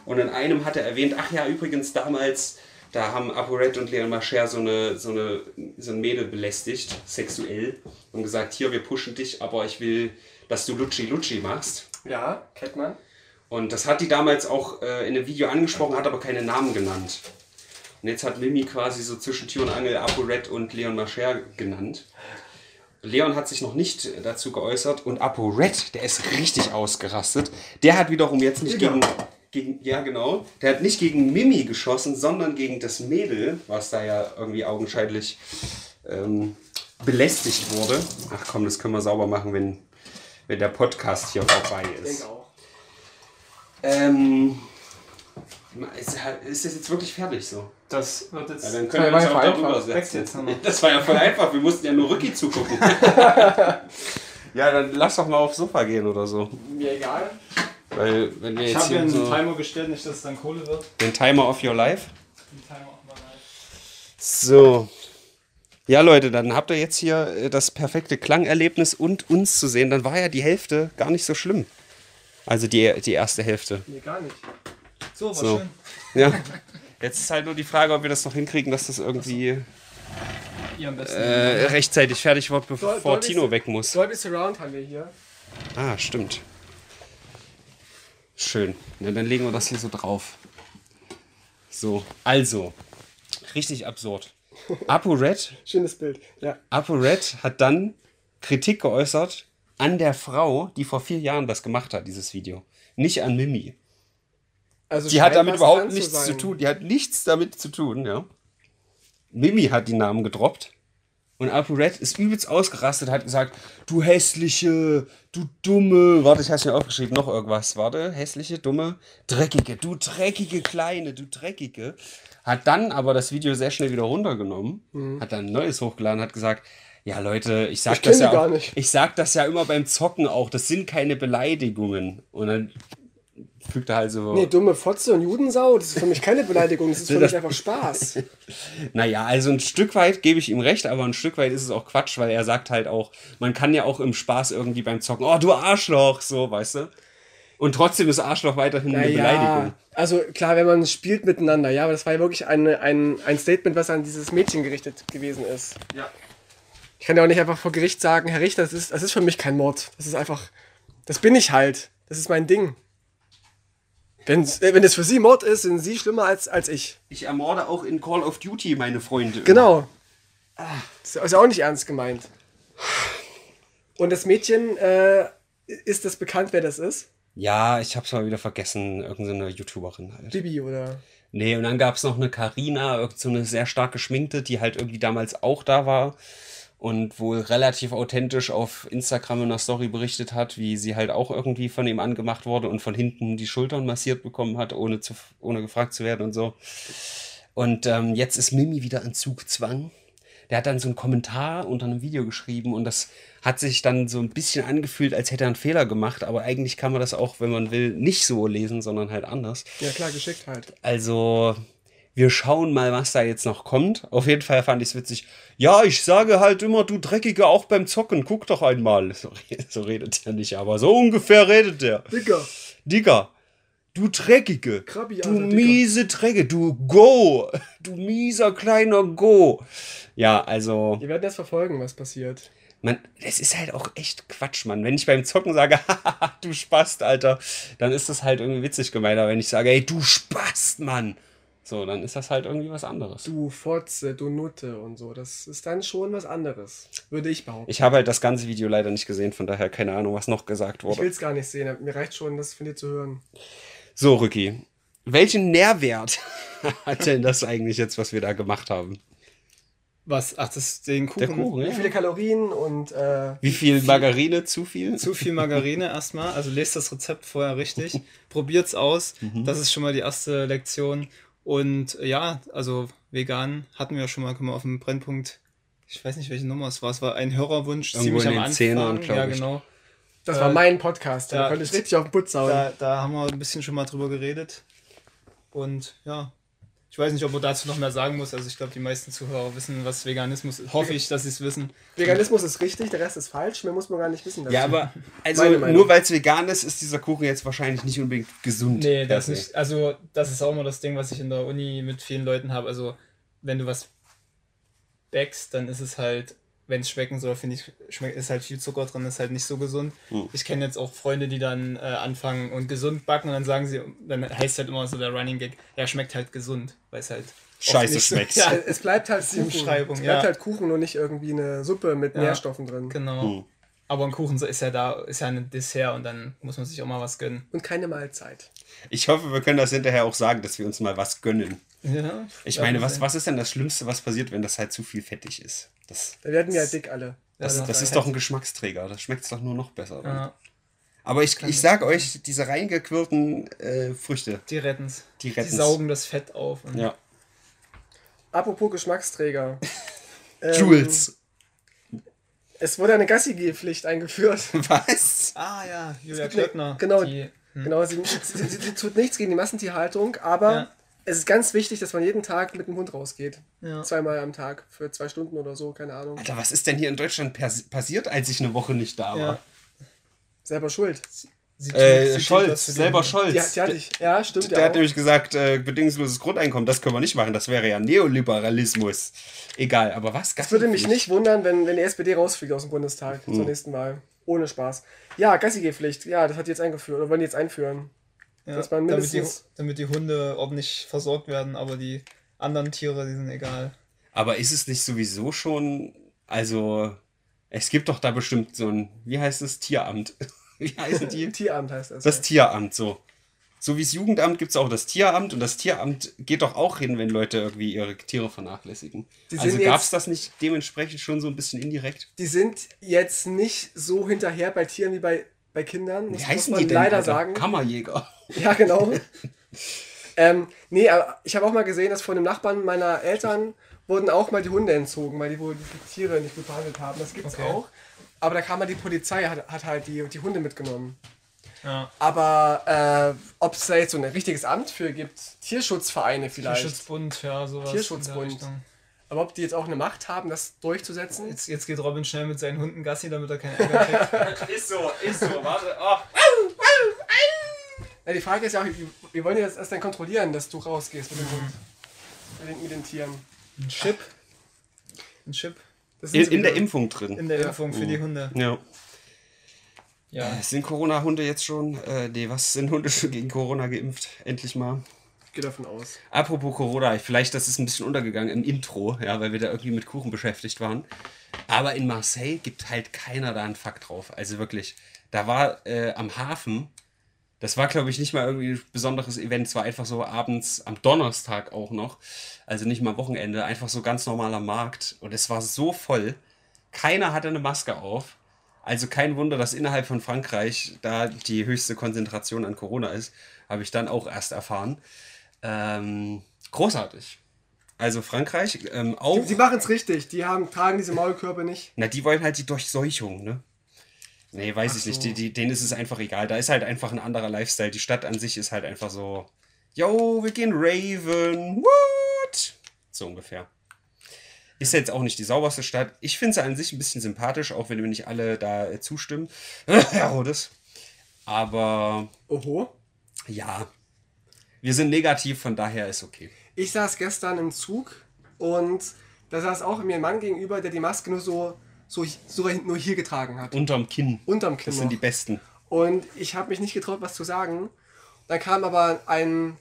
Und in einem hat er erwähnt, ach ja, übrigens damals, da haben ApoRed und Leon Mascher so eine, so eine so ein Mädel belästigt, sexuell, und gesagt, hier, wir pushen dich, aber ich will, dass du Lutschi Lutschi machst. Ja, kennt man. Und das hat die damals auch äh, in einem Video angesprochen, hat aber keine Namen genannt. Und jetzt hat Mimi quasi so zwischen Tür und Angel ApoRed und Leon Mascher genannt. Leon hat sich noch nicht dazu geäußert und ApoRed, der ist richtig ausgerastet. Der hat wiederum jetzt nicht Digga. gegen, gegen, ja genau, der hat nicht gegen Mimi geschossen, sondern gegen das Mädel, was da ja irgendwie augenscheinlich ähm, belästigt wurde. Ach komm, das können wir sauber machen, wenn, wenn der Podcast hier vorbei Ich ist. denke auch. Ähm, ist, ist das jetzt wirklich fertig so? Das wird jetzt. Ja, dann können wir war uns auch einfach darüber setzen. *laughs* Das war ja voll einfach, wir mussten ja nur Rücki zugucken. *laughs* *laughs* ja, dann lass doch mal aufs Sofa gehen oder so. Mir egal. Weil, wenn wir Ich habe hier einen so Timer gestellt, nicht dass es dann Kohle wird. den Timer of your life. Den Timer auch mal rein. So. Ja, Leute, dann habt ihr jetzt hier äh, das perfekte Klangerlebnis und uns zu sehen. Dann war ja die Hälfte gar nicht so schlimm. Also die, die erste Hälfte. Mir gar nicht. So, war So. schön. Ja. *laughs* Jetzt ist halt nur die Frage, ob wir das noch hinkriegen, dass das irgendwie Ihr am besten. äh, rechtzeitig fertig wird, bevor soll Tino weg muss. Dolby Surround haben wir hier. Ah, stimmt. Schön. Na, dann legen wir das hier so drauf. So, also. Richtig absurd. *laughs* ApoRed, Schönes Bild. Ja. ApoRed hat dann Kritik geäußert an der Frau, die vor vier Jahren das gemacht hat, dieses Video. Nicht an Mimi. Also Die hat damit überhaupt nichts zu tun. Die hat nichts damit zu tun, ja. Mimi hat die Namen gedroppt. Und ApoRed ist übelst ausgerastet, hat gesagt, du hässliche, du dumme, warte, ich hab's mir aufgeschrieben, noch irgendwas, warte, hässliche, dumme, dreckige, du dreckige Kleine, du dreckige. Hat dann aber das Video sehr schnell wieder runtergenommen, hat dann ein neues hochgeladen, hat gesagt, ja Leute, ich sag Ich das ja gar auch, nicht. ich sag das ja immer beim Zocken auch, das sind keine Beleidigungen. Und dann fügt er halt so, Nee, dumme Fotze und Judensau, das ist für mich keine Beleidigung, das ist für *laughs* mich einfach Spaß. *laughs* Naja, also ein Stück weit gebe ich ihm recht, aber ein Stück weit ist es auch Quatsch, weil er sagt halt auch, man kann ja auch im Spaß irgendwie beim Zocken, oh du Arschloch, so, weißt du? Und trotzdem ist Arschloch weiterhin eine Beleidigung. also klar, wenn man spielt miteinander, ja, aber das war ja wirklich eine, ein, ein Statement, was an dieses Mädchen gerichtet gewesen ist. Ja. Ich kann ja auch nicht einfach vor Gericht sagen, Herr Richter, das ist, das ist für mich kein Mord. Das ist einfach, das bin ich halt. Das ist mein Ding. Wenn's, äh, wenn es für Sie Mord ist, sind Sie schlimmer als, als ich. Ich ermorde auch in Call of Duty meine Freunde. Genau. Das ist ja auch nicht ernst gemeint. Und das Mädchen, äh, ist das bekannt, wer das ist? Ja, ich hab's mal wieder vergessen, irgendeine YouTuberin halt. Bibi oder? Nee, und dann gab's noch eine Karina, so eine sehr stark geschminkte, die halt irgendwie damals auch da war und wohl relativ authentisch auf Instagram in einer Story berichtet hat, wie sie halt auch irgendwie von ihm angemacht wurde und von hinten die Schultern massiert bekommen hat, ohne, zu, ohne gefragt zu werden und so. Und ähm, jetzt ist Mimi wieder in Zugzwang. Der hat dann so einen Kommentar unter einem Video geschrieben und das hat sich dann so ein bisschen angefühlt, als hätte er einen Fehler gemacht, aber eigentlich kann man das auch, wenn man will, nicht so lesen, sondern halt anders. Ja klar, geschickt halt. Also, wir schauen mal, was da jetzt noch kommt. Auf jeden Fall fand ich es witzig. Ja, ich sage halt immer, du Dreckige, auch beim Zocken, guck doch einmal. *laughs* So, so redet er nicht, aber so ungefähr redet er. Digga. Digga, du Dreckige, Krabi, du Alter, Digga. miese Drecke, du Go, *laughs* du mieser kleiner Go. Ja, also, Wir werden das verfolgen, was passiert. man, das ist halt auch echt Quatsch, Mann. Wenn ich beim Zocken sage, *laughs* haha, du Spast, Alter, dann ist das halt irgendwie witzig gemeint. Aber wenn ich sage, ey, du Spast, Mann, So, dann ist das halt irgendwie was anderes. Du Fotze, du Nutte und so. Das ist dann schon was anderes, würde ich behaupten. Ich habe halt das ganze Video leider nicht gesehen, von daher keine Ahnung, was noch gesagt Ich wurde. will es gar nicht sehen. Mir reicht schon, das von dir zu hören. So, Rücki, welchen Nährwert *laughs* hat denn das eigentlich jetzt, was wir da gemacht haben? Was? Ach, das ist den Kuchen. Der Kuchen, Wie ja. viele Kalorien und äh, Wie viel Margarine? Zu viel? Zu viel Margarine erstmal. Also lest das Rezept vorher richtig. *laughs* Probiert's aus. Mhm. Das ist schon mal die erste Lektion. Und äh, ja, also vegan hatten wir ja schon mal, können wir auf dem Brennpunkt. Ich weiß nicht, welche Nummer es war. Es war ein Hörerwunsch Irgendwo ziemlich in am den Anfang. Zehnern, ja, ich. genau. das Äh, war mein Podcast. Da ja. konnte ich richtig auf den Putz hauen. Da, da haben wir ein bisschen schon mal drüber geredet. Und ja, ich weiß nicht, ob man dazu noch mehr sagen muss. Also ich glaube, die meisten Zuhörer wissen, was Veganismus ist. Hoffe ich, dass sie es wissen. Veganismus ist richtig, der Rest ist falsch. Mehr muss man gar nicht wissen. dazu. Ja, aber also nur weil es vegan ist, ist dieser Kuchen jetzt wahrscheinlich nicht unbedingt gesund. Nee, das se. nicht. Also, das ist auch immer das Ding, was ich in der Uni mit vielen Leuten habe. Also, wenn du was backst, dann ist es halt, wenn es schmecken soll, finde ich, schmeckt, ist halt viel Zucker drin, ist halt nicht so gesund. Hm. Ich kenne jetzt auch Freunde, die dann äh, anfangen und gesund backen und dann sagen sie, dann heißt halt immer so der Running Gag, ja, schmeckt halt gesund, weil es halt. Scheiße so- schmeckt. *laughs* Ja, Es bleibt halt Die Kuchen. Umschreibung, es bleibt ja. halt Kuchen und nicht irgendwie eine Suppe mit Ja. Nährstoffen drin. genau. Hm. Aber ein Kuchen ist ja da, ist ja ein Dessert und dann muss man sich auch mal was gönnen. Und keine Mahlzeit. Ich hoffe, wir können das hinterher auch sagen, dass wir uns mal was gönnen. Ja, Ich meine, was, was ist denn das Schlimmste, was passiert, wenn das halt zu viel fettig ist? Das, Da werden wir halt dick alle. das, Ja, das ist doch ein Geschmacksträger. Das schmeckt doch nur noch besser. Ja, Aber ich, ich sag euch, diese reingequirlten äh, Früchte, die retten's. die Die retten saugen das Fett auf. Und Ja. Apropos Geschmacksträger. *laughs* Ähm, Jules. Es wurde eine Gassi-Pflicht eingeführt. *laughs* Was? Ah ja, Julia Klöckner. genau. Die, Genau, sie, sie, sie, sie tut nichts gegen die Massentierhaltung, aber Ja. Es ist ganz wichtig, dass man jeden Tag mit dem Hund rausgeht. Ja. Zweimal am Tag für zwei Stunden oder so, keine Ahnung. Alter, was ist denn hier in Deutschland passiert, als ich eine Woche nicht da war? Ja. Selber schuld. Sie Äh, sie tut Scholz, selber Hunde. Scholz. Die, die hatte ich. Ja, stimmt Der ja. hat Auch. nämlich gesagt, äh, bedingungsloses Grundeinkommen, das können wir nicht machen. Das wäre ja Neoliberalismus. Egal, aber was? Es würde mich nicht wundern, wenn, wenn die SPD rausfliegt aus dem Bundestag Hm. zur nächsten Wahl. Ohne Spaß. Ja, Gassi-Pflicht. Ja, das hat die jetzt eingeführt. Oder wollen die jetzt einführen? Ja, dass man damit, die, damit die Hunde ordentlich versorgt werden, aber die anderen Tiere, die sind egal. Aber ist es nicht sowieso schon, also, es gibt doch da bestimmt so ein, wie heißt es, Tieramt? *laughs* Wie heißen die? *laughs* Tieramt heißt das. Das ja. Tieramt, so. So wie das Jugendamt gibt es auch das Tieramt und das Tieramt geht doch auch hin, wenn Leute irgendwie ihre Tiere vernachlässigen. Also gab es das nicht dementsprechend schon so ein bisschen indirekt? Die sind jetzt nicht so hinterher bei Tieren wie bei, bei Kindern. Wie muss, heißen muss man die denn? leider Alter? sagen. Kammerjäger. *laughs* Ja, genau. *laughs* ähm, nee, aber ich habe auch mal gesehen, dass von dem Nachbarn meiner Eltern wurden auch mal die Hunde entzogen, weil die wohl die Tiere nicht gut behandelt haben. Das gibt's Okay. auch. Aber da kam mal die Polizei, hat, hat halt die, die Hunde mitgenommen. Ja. Aber äh, ob es da jetzt so ein richtiges Amt für gibt, Tierschutzvereine vielleicht. Tierschutzbund, ja, sowas. Tierschutzbund. Aber ob die jetzt auch eine Macht haben, das durchzusetzen? Jetzt, jetzt geht Robin schnell mit seinen Hunden Gassi, damit er keinen Ärger kriegt. *laughs* ist so, ist so, warte. Oh. Ja, die Frage ist ja auch, wie, wie wollen die das erst dann kontrollieren, dass du rausgehst mit dem Hund? Mit den, mit den Tieren. Ein Chip. Ein Chip In, in der. Impfung drin. in der Ja. Impfung für die Hunde. Ja. Ja. Äh, Sind Corona-Hunde jetzt schon? Äh, nee, was sind Hunde schon gegen Corona geimpft? Endlich mal. Gehe davon aus. Apropos Corona, vielleicht das ist ein bisschen untergegangen im Intro, ja, weil wir da irgendwie mit Kuchen beschäftigt waren. Aber in Marseille gibt halt keiner da einen Fakt drauf. Also wirklich, da war äh, am Hafen, das war glaube ich nicht mal irgendwie ein besonderes Event, es war einfach so abends am Donnerstag auch noch, also nicht mal Wochenende, einfach so ganz normaler Markt und es war so voll. Keiner hatte eine Maske auf. Also kein Wunder, dass innerhalb von Frankreich da die höchste Konzentration an Corona ist, habe ich dann auch erst erfahren. Ähm, großartig. Also Frankreich ähm, auch. Die machen es richtig. Die haben, tragen diese Maulkörbe nicht. Na, die wollen halt die Durchseuchung, ne? Nee, weiß Ach ich nicht. so. Die, die, denen ist es einfach egal. Da ist halt einfach ein anderer Lifestyle. Die Stadt an sich ist halt einfach so, yo, wir gehen Raven, what? So ungefähr. Ist jetzt auch nicht die sauberste Stadt. Ich finde sie an sich ein bisschen sympathisch, auch wenn wir nicht alle da äh, zustimmen. *laughs* Herr Rodes. Aber Oho. ja, wir sind negativ, von daher ist okay. Ich saß gestern im Zug und da saß auch mir ein Mann gegenüber, der die Maske nur so, so, so nur hier getragen hat. Unterm Kinn. Unterm Kinn. Das sind die. Besten. Und ich habe mich nicht getraut, was zu sagen. Dann kam aber ein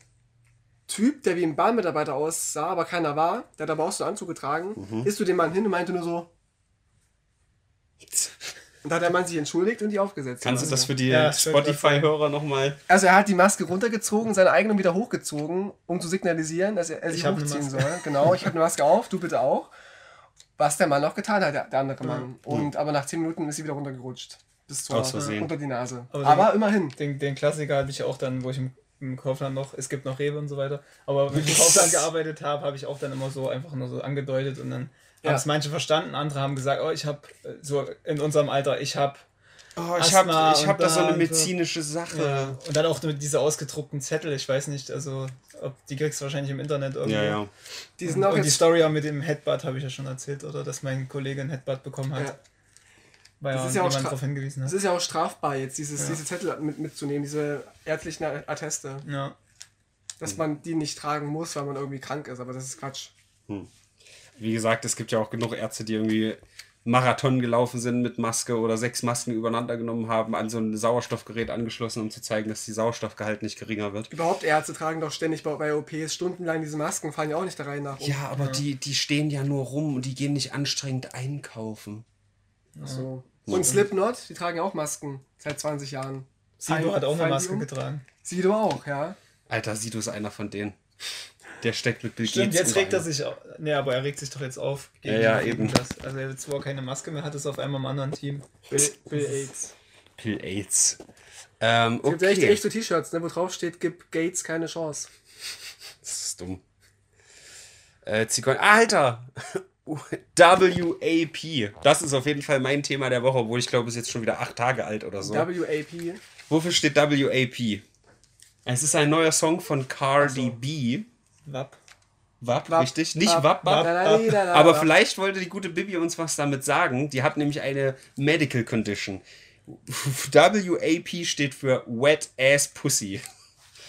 Typ, der wie ein Bahnmitarbeiter aussah, aber keiner war, der hat aber auch so einen Anzug getragen, Mhm. ist zu dem Mann hin und meinte nur so. Und da hat der Mann sich entschuldigt und die aufgesetzt. Kannst du das für die Ja, Spotify-Hörer nochmal? Also er hat die Maske runtergezogen, seine eigene wieder hochgezogen, um zu signalisieren, dass er, er sich hochziehen soll. Genau, ich habe eine Maske auf, du bitte auch. Was der Mann auch getan hat, der, der andere Mann. Und aber nach 10 Minuten ist sie wieder runtergerutscht. Bis zur Aus Versehen. unter die Nase. Aber Aber, den- immerhin. Den, den Klassiker hatte ich auch dann, wo ich im, im Kaufland noch, es gibt noch Rewe und so weiter, aber wenn ich *laughs* im Kaufland gearbeitet habe, habe ich auch dann immer so einfach nur so angedeutet und dann Ja. haben es manche verstanden, andere haben gesagt, oh, ich habe so in unserem Alter, ich habe Oh, ich habe ich hab und da so eine und medizinische Sache. ja. und dann auch mit diese ausgedruckten Zettel, ich weiß nicht, also ob die kriegst du wahrscheinlich im Internet irgendwo. Ja, ja. Die sind auch Und die. Story auch mit dem Headbutt habe ich ja schon erzählt, oder? Dass mein Kollege ein Headbutt bekommen hat. Ja. Weil Das ja ist ja auch darauf hingewiesen Es hat. ist ja auch strafbar jetzt, dieses, Ja. diese Zettel mit, mitzunehmen, diese ärztlichen Atteste. Ja. Dass man die nicht tragen muss, weil man irgendwie krank ist, aber das ist Quatsch. Wie gesagt, es gibt ja auch genug Ärzte, die irgendwie Marathon gelaufen sind mit Maske oder sechs Masken übereinander genommen haben, an so ein Sauerstoffgerät angeschlossen, um zu zeigen, dass die Sauerstoffgehalt nicht geringer wird. Überhaupt Ärzte tragen doch ständig bei, bei OPs stundenlang diese Masken, fallen ja auch nicht der Reihe nach. um. Ja, aber Die, die stehen ja nur rum und die gehen nicht anstrengend einkaufen. So. Und Slipknot, die tragen ja auch Masken seit 20 Jahren. Sido hat auch eine Maske um? getragen. Sido auch, ja. Alter, Sido ist einer von denen. Der steckt mit Bill Stimmt, Gates jetzt regt er sich auf. Nee, aber er regt sich doch jetzt auf. Ja, ja, eben. Das. Also er jetzt, wo er keine Maske mehr hat, ist auf einmal im anderen Team. Bill, Bill AIDS. Bill AIDS. Ähm, Es gibt ja echt, okay. echt so T-Shirts, ne, wo drauf steht, gib Gates keine Chance. Das ist dumm. Äh, Zigeuner. Alter! *laughs* WAP. Das ist auf jeden Fall mein Thema der Woche, obwohl ich glaube, es ist jetzt schon wieder acht Tage alt oder so. WAP. Wofür steht WAP? Es ist ein neuer Song von Cardi B. Wap. WAP, Wap, richtig? Nicht Wap, WAP, WAP. Lalalala, Aber vielleicht wollte die gute Bibi uns was damit sagen. Die hat nämlich eine Medical Condition. WAP steht für Wet Ass Pussy.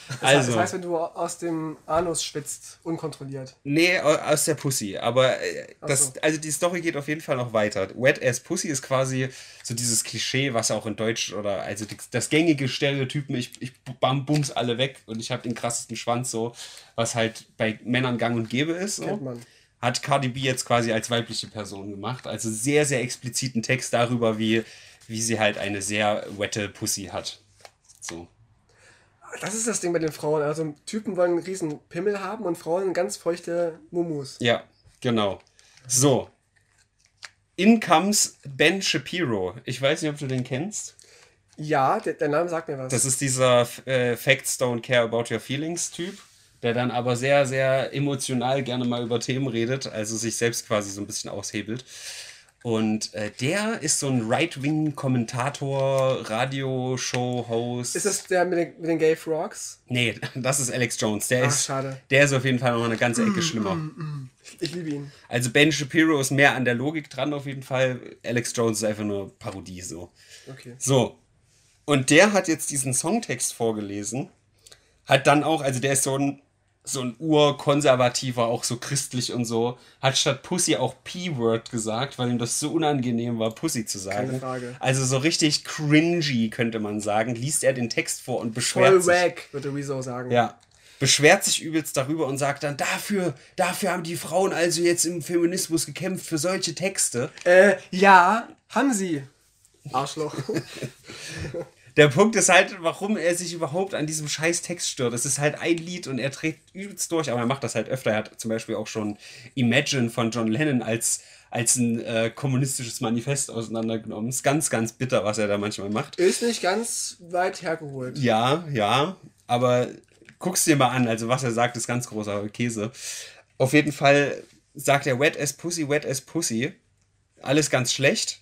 Das Also, heißt, wenn du aus dem Anus schwitzt, unkontrolliert. nee, au- aus der Pussy. Aber äh, das, so. also die Story geht auf jeden Fall noch weiter. Wet Ass Pussy ist quasi so dieses Klischee, was auch in Deutsch oder also das gängige Stereotypen, ich, ich bam, bums alle weg und ich habe den krassesten Schwanz so, was halt bei Männern gang und gäbe ist. So. Kennt man. hat Cardi B jetzt quasi als weibliche Person gemacht. Also sehr, sehr expliziten Text darüber, wie, wie sie halt eine sehr wette Pussy hat. So. Das ist das Ding bei den Frauen. Also Typen wollen einen riesen Pimmel haben und Frauen ganz feuchte Mumus. Ja, genau. So. In comes Ben Shapiro. Ich weiß nicht, ob du den kennst. Ja, der, der Name sagt mir was. Das ist dieser äh, Facts Don't Care About Your Feelings Typ, der dann aber sehr, sehr emotional gerne mal über Themen redet, also sich selbst quasi so ein bisschen aushebelt. Und äh, der ist so ein Right-Wing-Kommentator, Radioshow-Host. ist das der mit den, mit den Gay Frogs? Nee, das ist Alex Jones. Der Ach, ist, schade. der ist auf jeden Fall noch eine ganze Ecke schlimmer. Ich liebe ihn. Also Ben Shapiro ist mehr an der Logik dran auf jeden Fall. Alex Jones ist einfach nur Parodie so. Okay. So. Und der hat jetzt diesen Songtext vorgelesen. Hat dann auch, also der ist so ein, so ein urkonservativer, auch so christlich und so. Hat statt Pussy auch P-Word gesagt, weil ihm das so unangenehm war, Pussy zu sagen. Keine Frage. Also so richtig cringy, könnte man sagen. Liest er den Text vor und beschwert Voll sich. wack, würde Rezo sagen. Ja. Beschwert sich übelst darüber und sagt dann, dafür, dafür haben die Frauen also jetzt im Feminismus gekämpft, für solche Texte. Äh, ja, haben sie. Arschloch. *laughs* Der Punkt ist halt, warum er sich überhaupt an diesem scheiß Text stört. Es ist halt ein Lied und er trägt übelst durch, aber er macht das halt öfter. Er hat zum Beispiel auch schon Imagine von John Lennon als, als ein äh, kommunistisches Manifest auseinandergenommen. Ist ganz, ganz bitter, was er da manchmal macht. Ist nicht ganz weit hergeholt. Ja, ja, aber guck's dir mal an. Also, was er sagt, ist ganz großer Käse. Auf jeden Fall sagt er Wet as Pussy, Wet as Pussy. Alles ganz schlecht.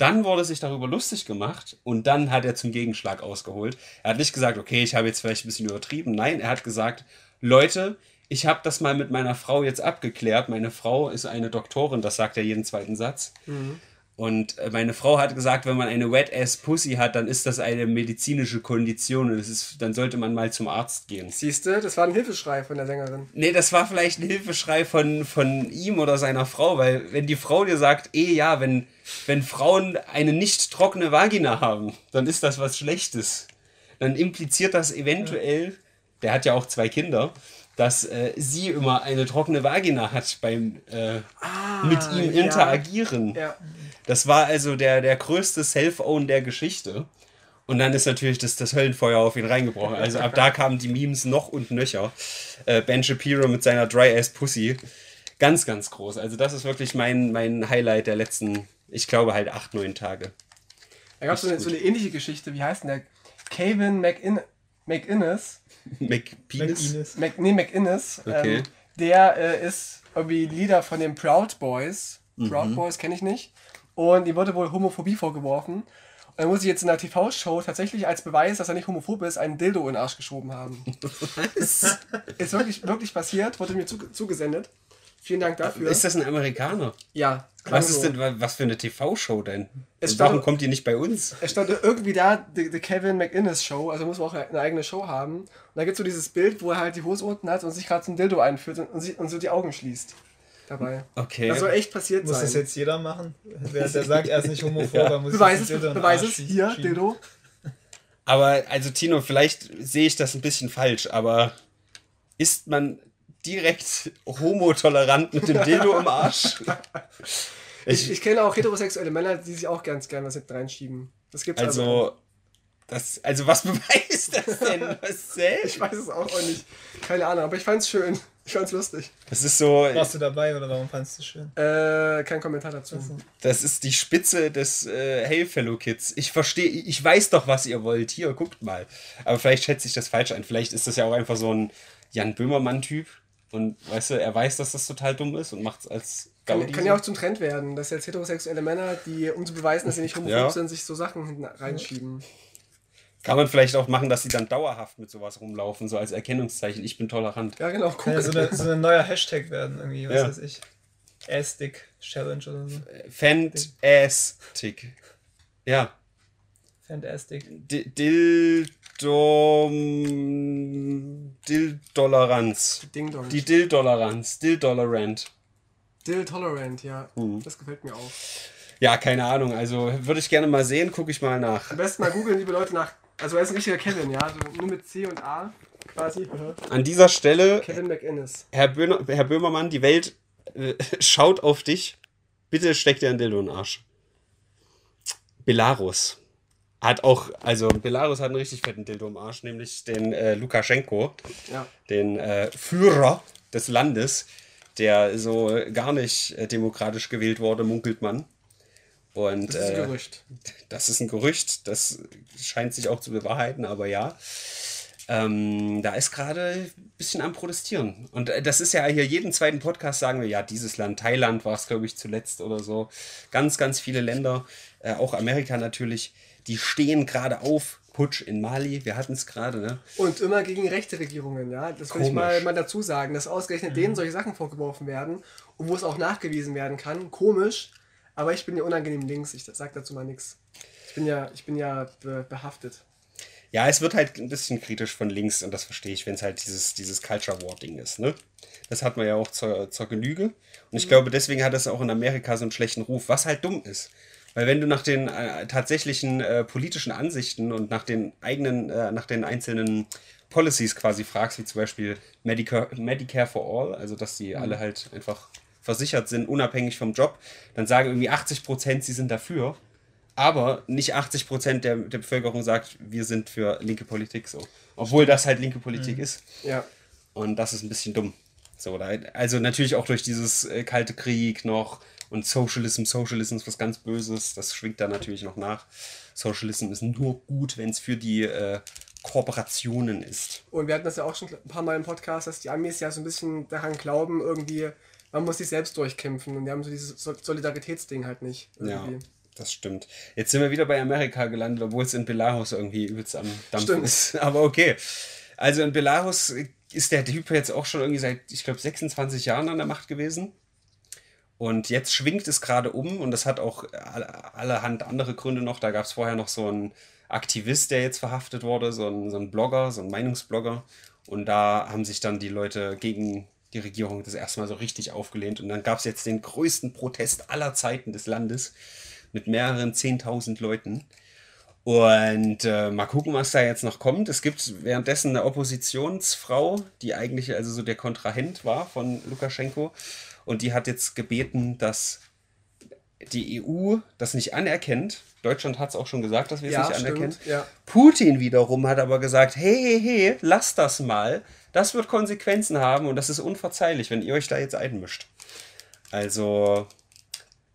Dann wurde sich darüber lustig gemacht und dann hat er zum Gegenschlag ausgeholt. Er hat nicht gesagt, okay, ich habe jetzt vielleicht ein bisschen übertrieben. Nein, er hat gesagt, Leute, ich habe das mal mit meiner Frau jetzt abgeklärt. Meine Frau ist eine Doktorin, das sagt er jeden zweiten Satz. Und äh, meine Frau hat gesagt, wenn man eine Wet-Ass Pussy hat, dann ist das eine medizinische Kondition und das ist, dann sollte man mal zum Arzt gehen. Siehst du, das war ein Hilfeschrei von der Sängerin. Nee, das war vielleicht ein Hilfeschrei von, von ihm oder seiner Frau, weil wenn die Frau dir sagt, eh ja, wenn, wenn Frauen eine nicht trockene Vagina haben, dann ist das was Schlechtes. Dann impliziert das eventuell, der hat ja auch zwei Kinder, dass äh, sie immer eine trockene Vagina hat beim äh, mit ihm interagieren. Ja. Das war also der, der größte Self-Own der Geschichte. Und dann ist natürlich das, das Höllenfeuer auf ihn reingebrochen. Also ab da kamen die Memes noch und nöcher. Äh, ben Shapiro mit seiner Dry-Ass Pussy. Ganz, ganz groß. Also das ist wirklich mein, mein Highlight der letzten, ich glaube halt acht, neun Tage. Da gab es so, eine- so eine ähnliche Geschichte. Wie heißt denn der? Kevin McIn McInnes. McPenis? McInnes. Mac, nee, McInnes. Okay. Ähm, der äh, ist irgendwie Leader von den Proud Boys. Mhm. Proud Boys kenne ich nicht. Und ihm wurde wohl Homophobie vorgeworfen. Und er muss sich jetzt in einer TV-Show tatsächlich als Beweis, dass er nicht homophob ist, einen Dildo in den Arsch geschoben haben. Was? *laughs* Ist wirklich, wirklich passiert, wurde mir zuge zugesendet. Vielen Dank dafür. Ist das ein Amerikaner? ja. Was ist so. denn, wa- was für eine TV-Show denn? Es Warum stand- kommt die nicht bei uns? Es stand irgendwie da, die, die Kevin McInnes Show, also muss man auch eine eigene Show haben. Und da gibt es so dieses Bild, wo er halt die Hose unten hat und sich gerade zum Dildo einführt und, und, und so die Augen schließt. Dabei. Okay. Das soll echt passiert Muss sein. das jetzt jeder machen? Wer, der sagt, er ist nicht homophob, *laughs* er muss Beweis es, beweis es. Hier. Dildo. *laughs* Aber, also Tino, vielleicht sehe ich das ein bisschen falsch, aber ist man direkt homotolerant mit dem Dildo im Arsch? *laughs* Ich, ich kenne auch heterosexuelle Männer, die sich auch ganz gerne was hinten reinschieben. Das gibt's also. Also, das, also was beweist das denn? Was? Ich weiß es auch nicht. Keine Ahnung, aber ich fand's schön. Ich fand's lustig. Das ist so, Warst du dabei oder warum fandest du es schön? Äh, kein Kommentar dazu. das ist die Spitze des äh, Hey Fellow Kids. Ich verstehe, ich weiß doch, was ihr wollt. Hier, guckt mal. Aber vielleicht schätze ich das falsch ein. Vielleicht ist das ja auch einfach so ein Jan Böhmermann-Typ. Und weißt du, er weiß, dass das total dumm ist und macht es als Kann, Gaudi kann so. ja auch zum Trend werden, dass jetzt heterosexuelle Männer, die, um zu beweisen, dass sie nicht homophob Ja. sind, sich so Sachen hinten reinschieben. Kann man vielleicht auch machen, dass sie dann dauerhaft mit sowas rumlaufen, so als Erkennungszeichen. Ich bin tolerant. Ja, genau. Guck. Kann ja so, eine, so ein neuer Hashtag werden, irgendwie, was Ja. weiß ich. Ass-Dick Challenge oder so. Fantastic. Ja. Fantastic. Dildom. Dildoleranz. Ding. Die Dildoleranz. Dildolerant. Dill Tolerant, ja. Mhm. Das gefällt mir auch. Ja, keine Ahnung. Also würde ich gerne mal sehen, gucke ich mal nach. Am besten mal googeln, liebe Leute, nach. Also er ist ein richtiger Kevin, ja. Also nur mit C und A quasi. An dieser Stelle, Kevin McInnes. Herr, Böhner, Herr Böhmermann, die Welt äh, *laughs* schaut auf dich. Bitte steck dir ein Dildo in den Arsch. Belarus hat auch, also Belarus hat einen richtig fetten Dildo im Arsch, nämlich den äh, Lukaschenko, Ja. den äh, Führer des Landes, der so gar nicht äh, demokratisch gewählt wurde, munkelt man. Und Das ist ein äh, Gerücht. das ist ein Gerücht, das scheint sich auch zu bewahrheiten, aber ja. Ähm, da ist gerade ein bisschen am Protestieren. Und äh, das ist ja hier jeden zweiten Podcast sagen wir, ja, dieses Land, Thailand war es, glaube ich, zuletzt oder so. Ganz, ganz viele Länder, äh, auch Amerika natürlich, die stehen gerade auf. Putsch in Mali, wir hatten es gerade, ne? Und immer gegen rechte Regierungen, ja. Das will ich mal, mal dazu sagen, dass ausgerechnet denen solche Sachen vorgeworfen werden und wo es auch nachgewiesen werden kann. Komisch, aber ich bin ja unangenehm links, ich sag dazu mal nichts. Ich bin ja, ich bin ja be behaftet. Ja, es wird halt ein bisschen kritisch von links und das verstehe ich, wenn es halt dieses, dieses Culture War Ding ist, ne? Das hat man ja auch zur, zur Genüge. Und ich glaube, deswegen hat es auch in Amerika so einen schlechten Ruf, was halt dumm ist. Weil wenn du nach den äh, tatsächlichen äh, politischen Ansichten und nach den eigenen, äh, nach den einzelnen Policies quasi fragst, wie zum Beispiel Medicare, Medicare for All, also dass die alle halt einfach versichert sind, unabhängig vom Job, dann sagen irgendwie 80 Prozent, sie sind dafür. Aber nicht 80 Prozent der, der Bevölkerung sagt, wir sind für linke Politik so. Obwohl das halt linke Politik ist. Ja. Und das ist ein bisschen dumm. So, also natürlich auch durch dieses äh, kalte Krieg noch und Socialism, Socialism ist was ganz Böses, das schwingt da natürlich noch nach. Socialism ist nur gut, wenn es für die äh, Kooperationen ist. Und wir hatten das ja auch schon ein paar Mal im Podcast, dass die Amis ja so ein bisschen daran glauben, irgendwie, man muss sich selbst durchkämpfen und die haben so dieses Sol- Solidaritätsding halt nicht. Ja, Irgendwie. das stimmt. Jetzt sind wir wieder bei Amerika gelandet, obwohl es in Belarus irgendwie übelst am Dampfen Stimmt. ist. *laughs* Aber okay. Also in Belarus ist der Typ jetzt auch schon irgendwie seit, ich glaube, 26 Jahren an der Macht gewesen. Und jetzt schwingt es gerade um und das hat auch alle- allerhand andere Gründe noch. Da gab es vorher noch so einen Aktivist, der jetzt verhaftet wurde, so ein, so ein Blogger, so ein Meinungsblogger. Und da haben sich dann die Leute gegen die Regierung das erste Mal so richtig aufgelehnt. Und dann gab es jetzt den größten Protest aller Zeiten des Landes mit mehreren 10.000 Leuten. Und äh, mal gucken, was da jetzt noch kommt. Es gibt währenddessen eine Oppositionsfrau, die eigentlich also so der Kontrahent war von Lukaschenko. Und die hat jetzt gebeten, dass die EU das nicht anerkennt. Deutschland hat es auch schon gesagt, dass wir es Ja, nicht anerkennen. stimmt. Ja. Putin wiederum hat aber gesagt, hey, hey, hey, lasst das mal. Das wird Konsequenzen haben und das ist unverzeihlich, wenn ihr euch da jetzt einmischt. Also,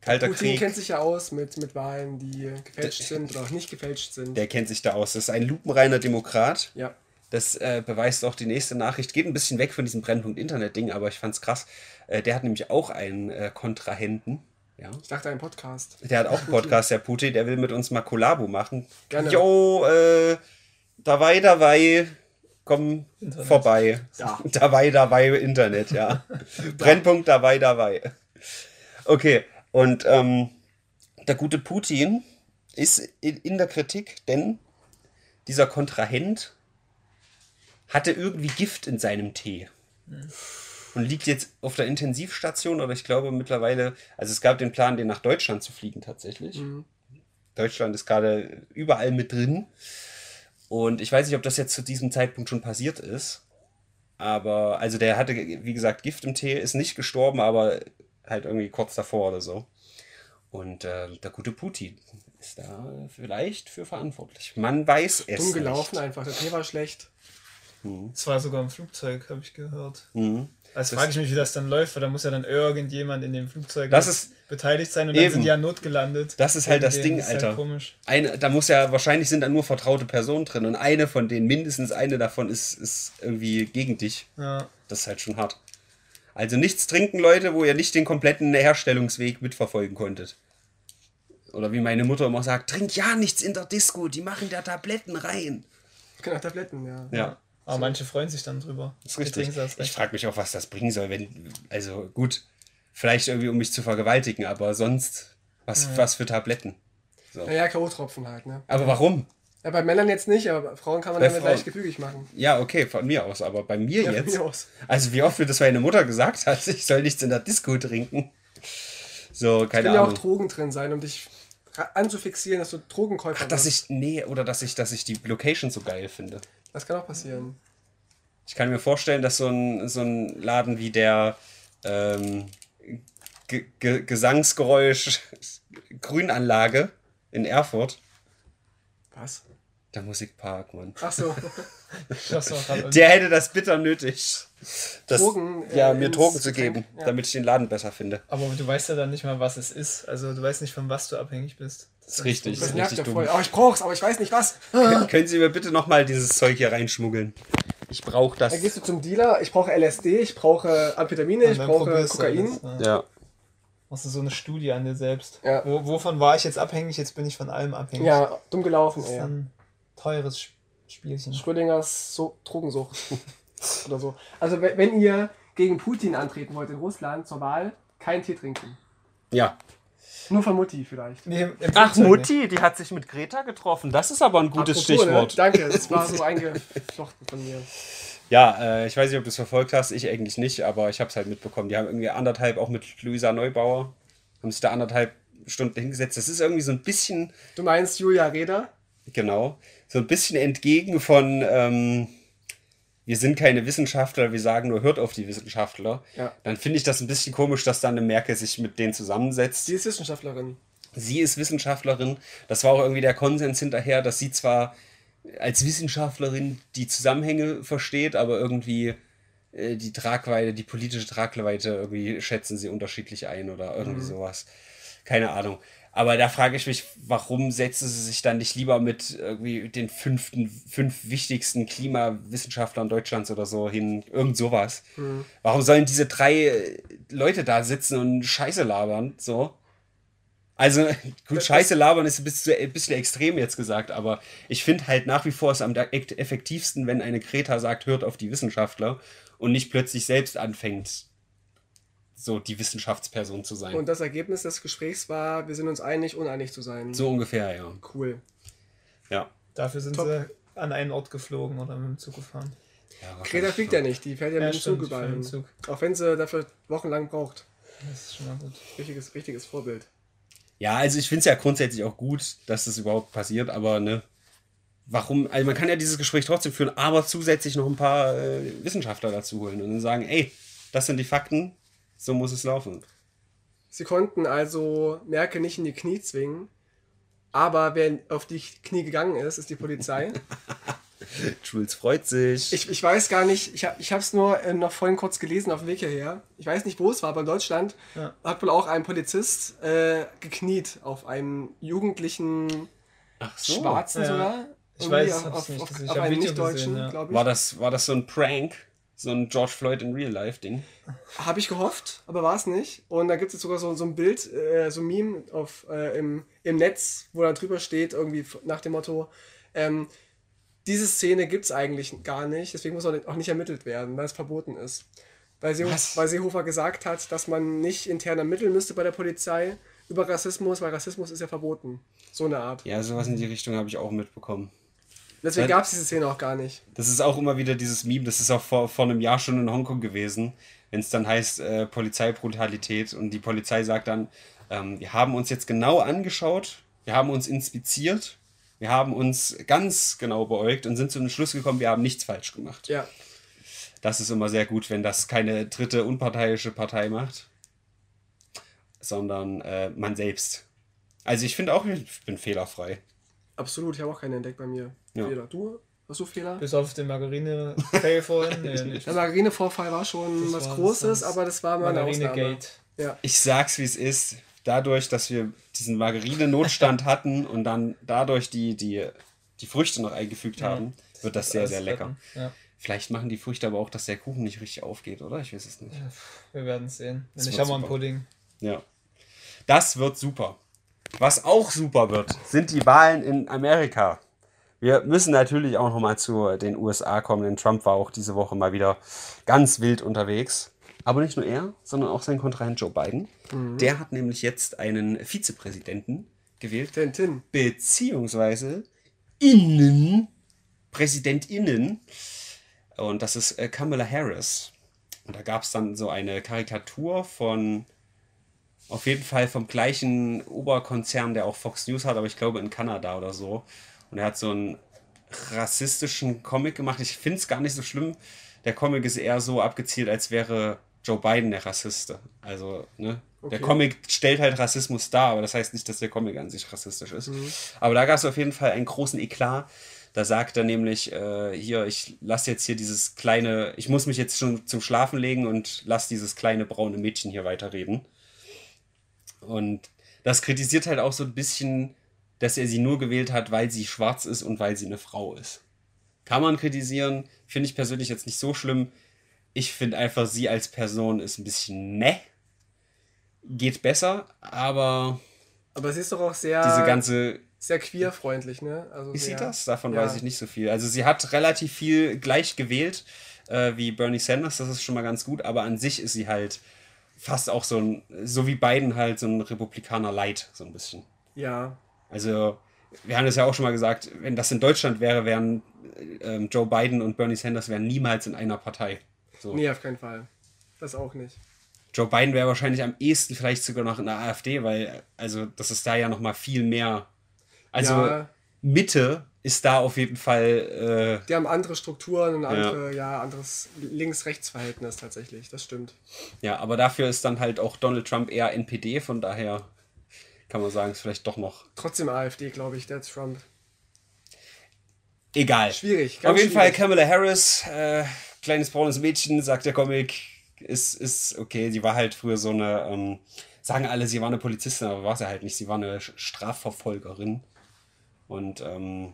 kalter Putin Krieg, kennt sich ja aus mit, mit Wahlen, die gefälscht sind oder auch nicht gefälscht sind. der kennt sich da aus. Das ist ein lupenreiner Demokrat. ja. Das äh, beweist auch die nächste Nachricht. Geht ein bisschen weg von diesem Brennpunkt Internet-Ding, aber ich fand's krass. Äh, der hat nämlich auch einen äh, Kontrahenten. Ja. Ich dachte, ein Podcast. Der hat auch einen Podcast, der Putin, der will mit uns mal Kollabo machen. Gerne. Jo, äh, dabei, dabei, komm Internet. vorbei. Ja. *laughs* Dabei, dabei, Internet, *laughs* ja. Brennpunkt dabei, dabei. Okay, und ähm, der gute Putin ist in, der Kritik, denn dieser Kontrahent hatte irgendwie Gift in seinem Tee. Und liegt jetzt auf der Intensivstation, oder ich glaube mittlerweile, also es gab den Plan, den nach Deutschland zu fliegen tatsächlich. Deutschland ist gerade überall mit drin. Und ich weiß nicht, ob das jetzt zu diesem Zeitpunkt schon passiert ist. Aber, also der hatte, wie gesagt, Gift im Tee, ist nicht gestorben, aber halt irgendwie kurz davor oder so. Und äh, der gute Putin ist da vielleicht für verantwortlich. Man weiß es Dumm gelaufen nicht. einfach. Der Tee war schlecht. Es war sogar im Flugzeug, habe ich gehört. Mhm. Also frage ich mich, wie das dann läuft, weil da muss ja dann irgendjemand in dem Flugzeug ist- beteiligt sein und dann eben. sind die ja notgelandet. Das ist halt das Ding, ist halt Alter. komisch. Eine, da muss ja, wahrscheinlich sind da nur vertraute Personen drin und eine von denen, mindestens eine davon ist, ist irgendwie gegen dich. Ja. Das ist halt schon hart. Also nichts trinken, Leute, wo ihr nicht den kompletten Herstellungsweg mitverfolgen konntet. Oder wie meine Mutter immer sagt, trink ja nichts in der Disco, die machen da Tabletten rein. Genau, Tabletten, ja. Ja, Aber manche freuen sich dann drüber. ist Die richtig. das Ich frage mich auch, was das bringen soll, wenn, also gut, vielleicht irgendwie um mich zu vergewaltigen, aber sonst, was, was für Tabletten? Naja, K.O.-Tropfen halt, ne? Aber warum? Ja, bei Männern jetzt nicht, aber bei Frauen kann man Bei damit Frauen. leicht gefügig machen. Ja, okay, von mir aus, aber bei mir Ja, von jetzt. mir aus. Also wie oft mir das meine Mutter gesagt hat, *laughs* ich soll nichts in der Disco trinken. So, keine Können ja auch Ahnung. Drogen drin sein, um dich anzufixieren, dass du Drogenkäufer Ach, dass ich, nee, oder dass ich, dass ich die Location so geil finde. Das kann auch passieren. Ich kann mir vorstellen, dass so ein, so ein Laden wie der ähm, Ge Ge Gesangsgeräusch *laughs* Grünanlage in Erfurt, Was? der Musikpark, Mann. Ach so. *laughs* Der hätte das bitter nötig. Das, Drogen, äh, ja, mir ins Drogen zu Getränk, geben, ja. damit ich den Laden besser finde. Aber du weißt ja dann nicht mal, was es ist. Also du weißt nicht, von was du abhängig bist. Das ist richtig. Das ist nervt richtig ja dumm. voll. Aber ich brauch's, aber ich weiß nicht was. *laughs* Können Sie mir bitte nochmal dieses Zeug hier reinschmuggeln? Ich brauche das. Dann gehst du zum Dealer, ich brauche LSD, ich brauche Amphetamine, ich brauche Kokain. alles, ja. Ja. Machst du so eine Studie an dir selbst. Ja. Wo, wovon war ich jetzt abhängig? Jetzt bin ich von allem abhängig. Ja, dumm gelaufen, Das ist ey. ein teures Sp- Spielchen. Schrödingers so Drogensucht. *laughs* Oder so. Also wenn ihr gegen Putin antreten wollt in Russland zur Wahl, kein Tee trinken. Ja. Nur von Mutti vielleicht. Nee, Ach, Mutti, die hat sich mit Greta getroffen. Das ist aber ein gutes Apropos, Stichwort. Ne? Danke, das *laughs* war so eingeflochten von mir. Ja, äh, ich weiß nicht, ob du es verfolgt hast. Ich eigentlich nicht, aber ich habe es halt mitbekommen. Die haben irgendwie anderthalb, auch mit Luisa Neubauer, haben sich da anderthalb Stunden hingesetzt. Das ist irgendwie so ein bisschen, Du meinst Julia Reda? genau, so ein bisschen entgegen von, ähm, wir sind keine Wissenschaftler, wir sagen nur, hört auf die Wissenschaftler. Ja. Dann finde ich das ein bisschen komisch, dass dann eine Merkel sich mit denen zusammensetzt. Sie ist Wissenschaftlerin. Sie ist Wissenschaftlerin. Das war auch irgendwie der Konsens hinterher, dass sie zwar als Wissenschaftlerin die Zusammenhänge versteht, aber irgendwie äh, die Tragweite, die politische Tragweite irgendwie schätzen sie unterschiedlich ein oder irgendwie sowas. Keine Ahnung. Aber da frage ich mich, warum setzen sie sich dann nicht lieber mit irgendwie den fünften, fünf wichtigsten Klimawissenschaftlern Deutschlands oder so hin? Irgend sowas. Warum sollen diese drei äh, Leute da sitzen und Scheiße labern? So. Also, *laughs* gut, Scheiße labern ist ein bisschen, ein bisschen extrem jetzt gesagt, aber ich finde halt nach wie vor es am effektivsten, wenn eine Greta sagt, hört auf die Wissenschaftler und nicht plötzlich selbst anfängt, so die Wissenschaftsperson zu sein. Und das Ergebnis des Gesprächs war, wir sind uns einig, uneinig zu sein. so ungefähr, ja. Cool. Ja. Dafür sind Top. sie an einen Ort geflogen oder mit dem Zug gefahren. ja Greta fliegt ja nicht, die fährt ja, Ja, mit dem Zug überall hin. Zug. Auch wenn sie dafür wochenlang braucht. Das ist schon mal gut. Richtiges, richtiges Vorbild. Ja, also ich finde es ja grundsätzlich auch gut, dass das überhaupt passiert, aber ne, warum, also man kann ja dieses Gespräch trotzdem führen, aber zusätzlich noch ein paar äh, Wissenschaftler dazu holen und dann sagen, ey, das sind die Fakten, so muss es laufen. Sie konnten also Merkel nicht in die Knie zwingen, aber wer auf die Knie gegangen ist, ist die Polizei. *laughs* Schulz freut sich. Ich, ich weiß gar nicht, ich habe es nur äh, noch vorhin kurz gelesen auf dem Weg hierher. Ich weiß nicht, wo es war, aber in Deutschland Ja. hat wohl auch ein Polizist äh, gekniet auf einem jugendlichen Ach Schwarzen Ja. sogar. Ich Irgendwie weiß, auf, auf, nicht auf, auf einen Nicht-Deutschen, ja. glaube ich. War das, war das so ein Prank? So ein George Floyd in Real Life Ding? Habe ich gehofft, aber war es nicht. Und da gibt es sogar so, so ein Bild, äh, so ein Meme auf, äh, im, im Netz, wo da drüber steht, irgendwie nach dem Motto, ähm, diese Szene gibt es eigentlich gar nicht, deswegen muss auch nicht- ermittelt werden, weil es verboten ist. Weil, Seehofer, weil Seehofer gesagt hat, dass man nicht intern ermitteln müsste bei der Polizei über Rassismus, weil Rassismus ist ja verboten. So eine Art. Ja, sowas in die Richtung habe ich auch mitbekommen. Deswegen Weil- gab es diese Szene auch gar nicht. Das ist auch immer wieder dieses Meme, das ist auch vor, vor einem Jahr schon in Hongkong gewesen, wenn es dann heißt äh, Polizeibrutalität und die Polizei sagt dann, ähm, wir haben uns jetzt genau angeschaut, wir haben uns inspiziert, wir haben uns ganz genau beäugt und sind zu dem Schluss gekommen, wir haben nichts falsch gemacht. Ja. Das ist immer sehr gut, wenn das keine dritte unparteiische Partei macht, sondern äh, man selbst. Also ich finde auch, ich bin fehlerfrei. Absolut, ich habe auch keinen entdeckt bei mir. Ja. Fehler. Du? Hast du Fehler? Bis auf den Margarine-Fail *laughs* vorhin. Nee, nicht. Der Margarine-Vorfall war schon Das was war- Großes, das aber das war mal eine Ausnahme. Margarine-Gate. Ja. Ich sag's wie es ist. Dadurch, dass wir diesen Margarine-Notstand *laughs* hatten und dann dadurch die, die, die Früchte noch eingefügt haben, wird das sehr, Alles sehr lecker. Ja, Vielleicht machen die Früchte aber auch, dass der Kuchen nicht richtig aufgeht, oder? Ich weiß es nicht. wir werden es sehen. Das Wenn ich wird habe mal einen. Pudding. Ja. Das wird super. Was auch super wird, sind die Wahlen in Amerika. Wir müssen natürlich auch noch mal zu den USA kommen, denn Trump war auch diese Woche mal wieder ganz wild unterwegs. Aber nicht nur er, sondern auch sein Kontrahent Joe Biden. Der hat nämlich jetzt einen Vizepräsidenten gewählt, Tintin. beziehungsweise Innenpräsidentinnen. Und das ist äh, Kamala Harris. Und da gab es dann so eine Karikatur von, auf jeden Fall vom gleichen Oberkonzern, der auch Fox News hat, aber ich glaube in Kanada oder so. Und er hat so einen rassistischen Comic gemacht. Ich finde es gar nicht so schlimm. Der Comic ist eher so abgezielt, als wäre Joe Biden der Rassiste. Also, ne? Der Okay. Comic stellt halt Rassismus dar, aber das heißt nicht, dass der Comic an sich rassistisch ist. Aber da gab es auf jeden Fall einen großen Eklat. Da sagt er nämlich, äh, hier, ich lasse jetzt hier dieses kleine, ich muss mich jetzt schon zum Schlafen legen und lass dieses kleine braune Mädchen hier weiterreden. Und das kritisiert halt auch so ein bisschen, dass er sie nur gewählt hat, weil sie schwarz ist und weil sie eine Frau ist. Kann man kritisieren, finde ich persönlich jetzt nicht so schlimm. Ich finde einfach, sie als Person ist ein bisschen meh. Geht besser, aber Aber sie ist doch auch sehr, diese ganze sehr queerfreundlich, ne? Also wie sehr, sieht das? Davon ja. weiß ich nicht so viel. Also sie hat relativ viel gleich gewählt äh, wie Bernie Sanders, das ist schon mal ganz gut, aber an sich ist sie halt fast auch so ein, so wie Biden halt so ein Republikaner Light, so ein bisschen. Ja. Also wir haben das ja auch schon mal gesagt, wenn das in Deutschland wäre, wären äh, Joe Biden und Bernie Sanders wären niemals in einer Partei. So. Nee, auf keinen Fall. Das auch nicht. Joe Biden wäre wahrscheinlich am ehesten vielleicht sogar noch in der AfD, weil also das ist da ja noch mal viel mehr. Also Ja. Mitte ist da auf jeden Fall äh, Die haben andere Strukturen und andere, ja, anderes Links-Rechts-Verhältnis tatsächlich. Das stimmt. Ja, aber dafür ist dann halt auch Donald Trump eher NPD, von daher kann man sagen, ist vielleicht doch noch Trotzdem AfD, glaube ich, der Trump. egal. Schwierig. Auf jeden Fall schwierig. Kamala Harris, äh, kleines braunes Mädchen, sagt der Comic, ist, ist okay. Sie war halt früher so eine, ähm, sagen alle, sie war eine Polizistin, aber war sie halt nicht. Sie war eine Strafverfolgerin. Und ähm,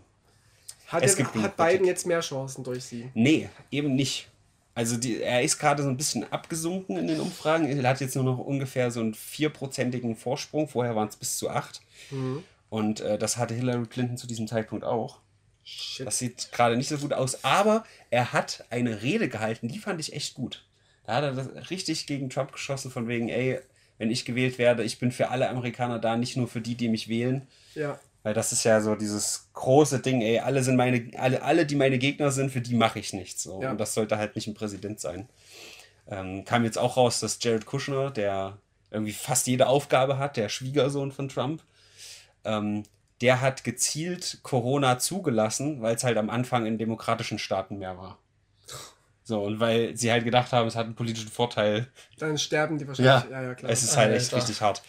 Hat, es genug hat Biden jetzt mehr Chancen durch sie? Nee, eben nicht. Also die, er ist gerade so ein bisschen abgesunken in den Umfragen. Er hat jetzt nur noch ungefähr so einen vierprozentigen Vorsprung. Vorher waren es bis zu acht. Und äh, das hatte Hillary Clinton zu diesem Zeitpunkt auch. Shit. Das sieht gerade nicht so gut aus. Aber er hat eine Rede gehalten, die fand ich echt gut. Da hat er das richtig gegen Trump geschossen, von wegen, ey, wenn ich gewählt werde, ich bin für alle Amerikaner da, nicht nur für die, die mich wählen. Ja. Weil das ist ja so dieses große Ding, ey, alle sind meine, alle, alle, die meine Gegner sind, für die mache ich nichts. So. Ja. Und das sollte halt nicht ein Präsident sein. Ähm, kam jetzt auch raus, dass Jared Kushner, der irgendwie fast jede Aufgabe hat, der Schwiegersohn von Trump. Ähm, der hat gezielt Corona zugelassen, weil es halt am Anfang in demokratischen Staaten mehr war. So, und weil sie halt gedacht haben, es hat einen politischen Vorteil. Dann sterben die wahrscheinlich. Ja, ja, klar. Es ist halt echt Alter. richtig hart.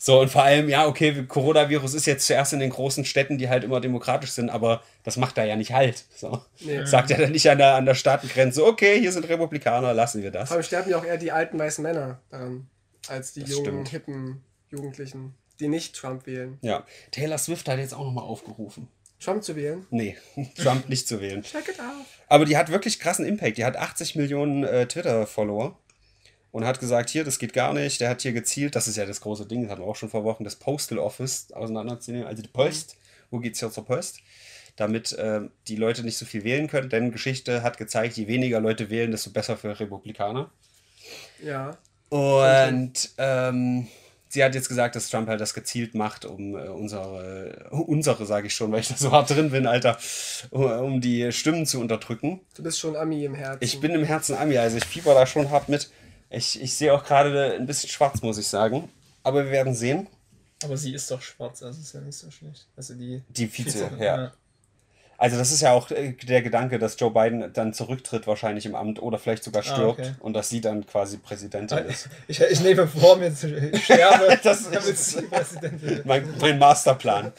So, und vor allem, ja, okay, Coronavirus ist jetzt zuerst in den großen Städten, die halt immer demokratisch sind, aber das macht da ja nicht halt. So. Nee. *laughs* Sagt er dann nicht an der, an der Staatengrenze, okay, hier sind Republikaner, lassen wir das. Allem sterben ja auch eher die alten weißen Männer daran, als die Das jungen, stimmt. hippen Jugendlichen, die nicht Trump wählen. Ja, Taylor Swift hat jetzt auch nochmal aufgerufen. Trump zu wählen? Nee, *laughs* Trump nicht zu wählen. Check it out. Aber die hat wirklich krassen Impact. Die hat 80 Millionen äh, Twitter-Follower und hat gesagt, hier, das geht gar nicht. Der hat hier gezielt, das ist ja das große Ding, das hatten wir auch schon vor Wochen, das Postal Office auseinanderzunehmen, also die Post. Wo geht's hier zur Post? Damit äh, die Leute nicht so viel wählen können, denn Geschichte hat gezeigt, je weniger Leute wählen, desto besser für Republikaner. Ja. Und ähm, sie hat jetzt gesagt, dass Trump halt das gezielt macht, um äh, unsere, unsere sage ich schon, weil ich da so hart drin bin, Alter, um, um die Stimmen zu unterdrücken. Du bist schon Ami im Herzen. Ich bin im Herzen Ami, also ich fieber da schon hart mit. Ich, ich sehe auch gerade ein bisschen schwarz, muss ich sagen. Aber wir werden sehen. Aber sie ist doch schwarz, also ist ja nicht so schlecht. Also die. Die Vize, ja. Also das ist ja auch äh, der Gedanke, dass Joe Biden dann zurücktritt wahrscheinlich im Amt oder vielleicht sogar Ah, stirbt okay. und dass sie dann quasi Präsidentin ist. *laughs* Ich, ich nehme vor, mir zu sterben, *laughs* Das damit ist- sie Präsident *laughs* wird. Mein, mein Masterplan.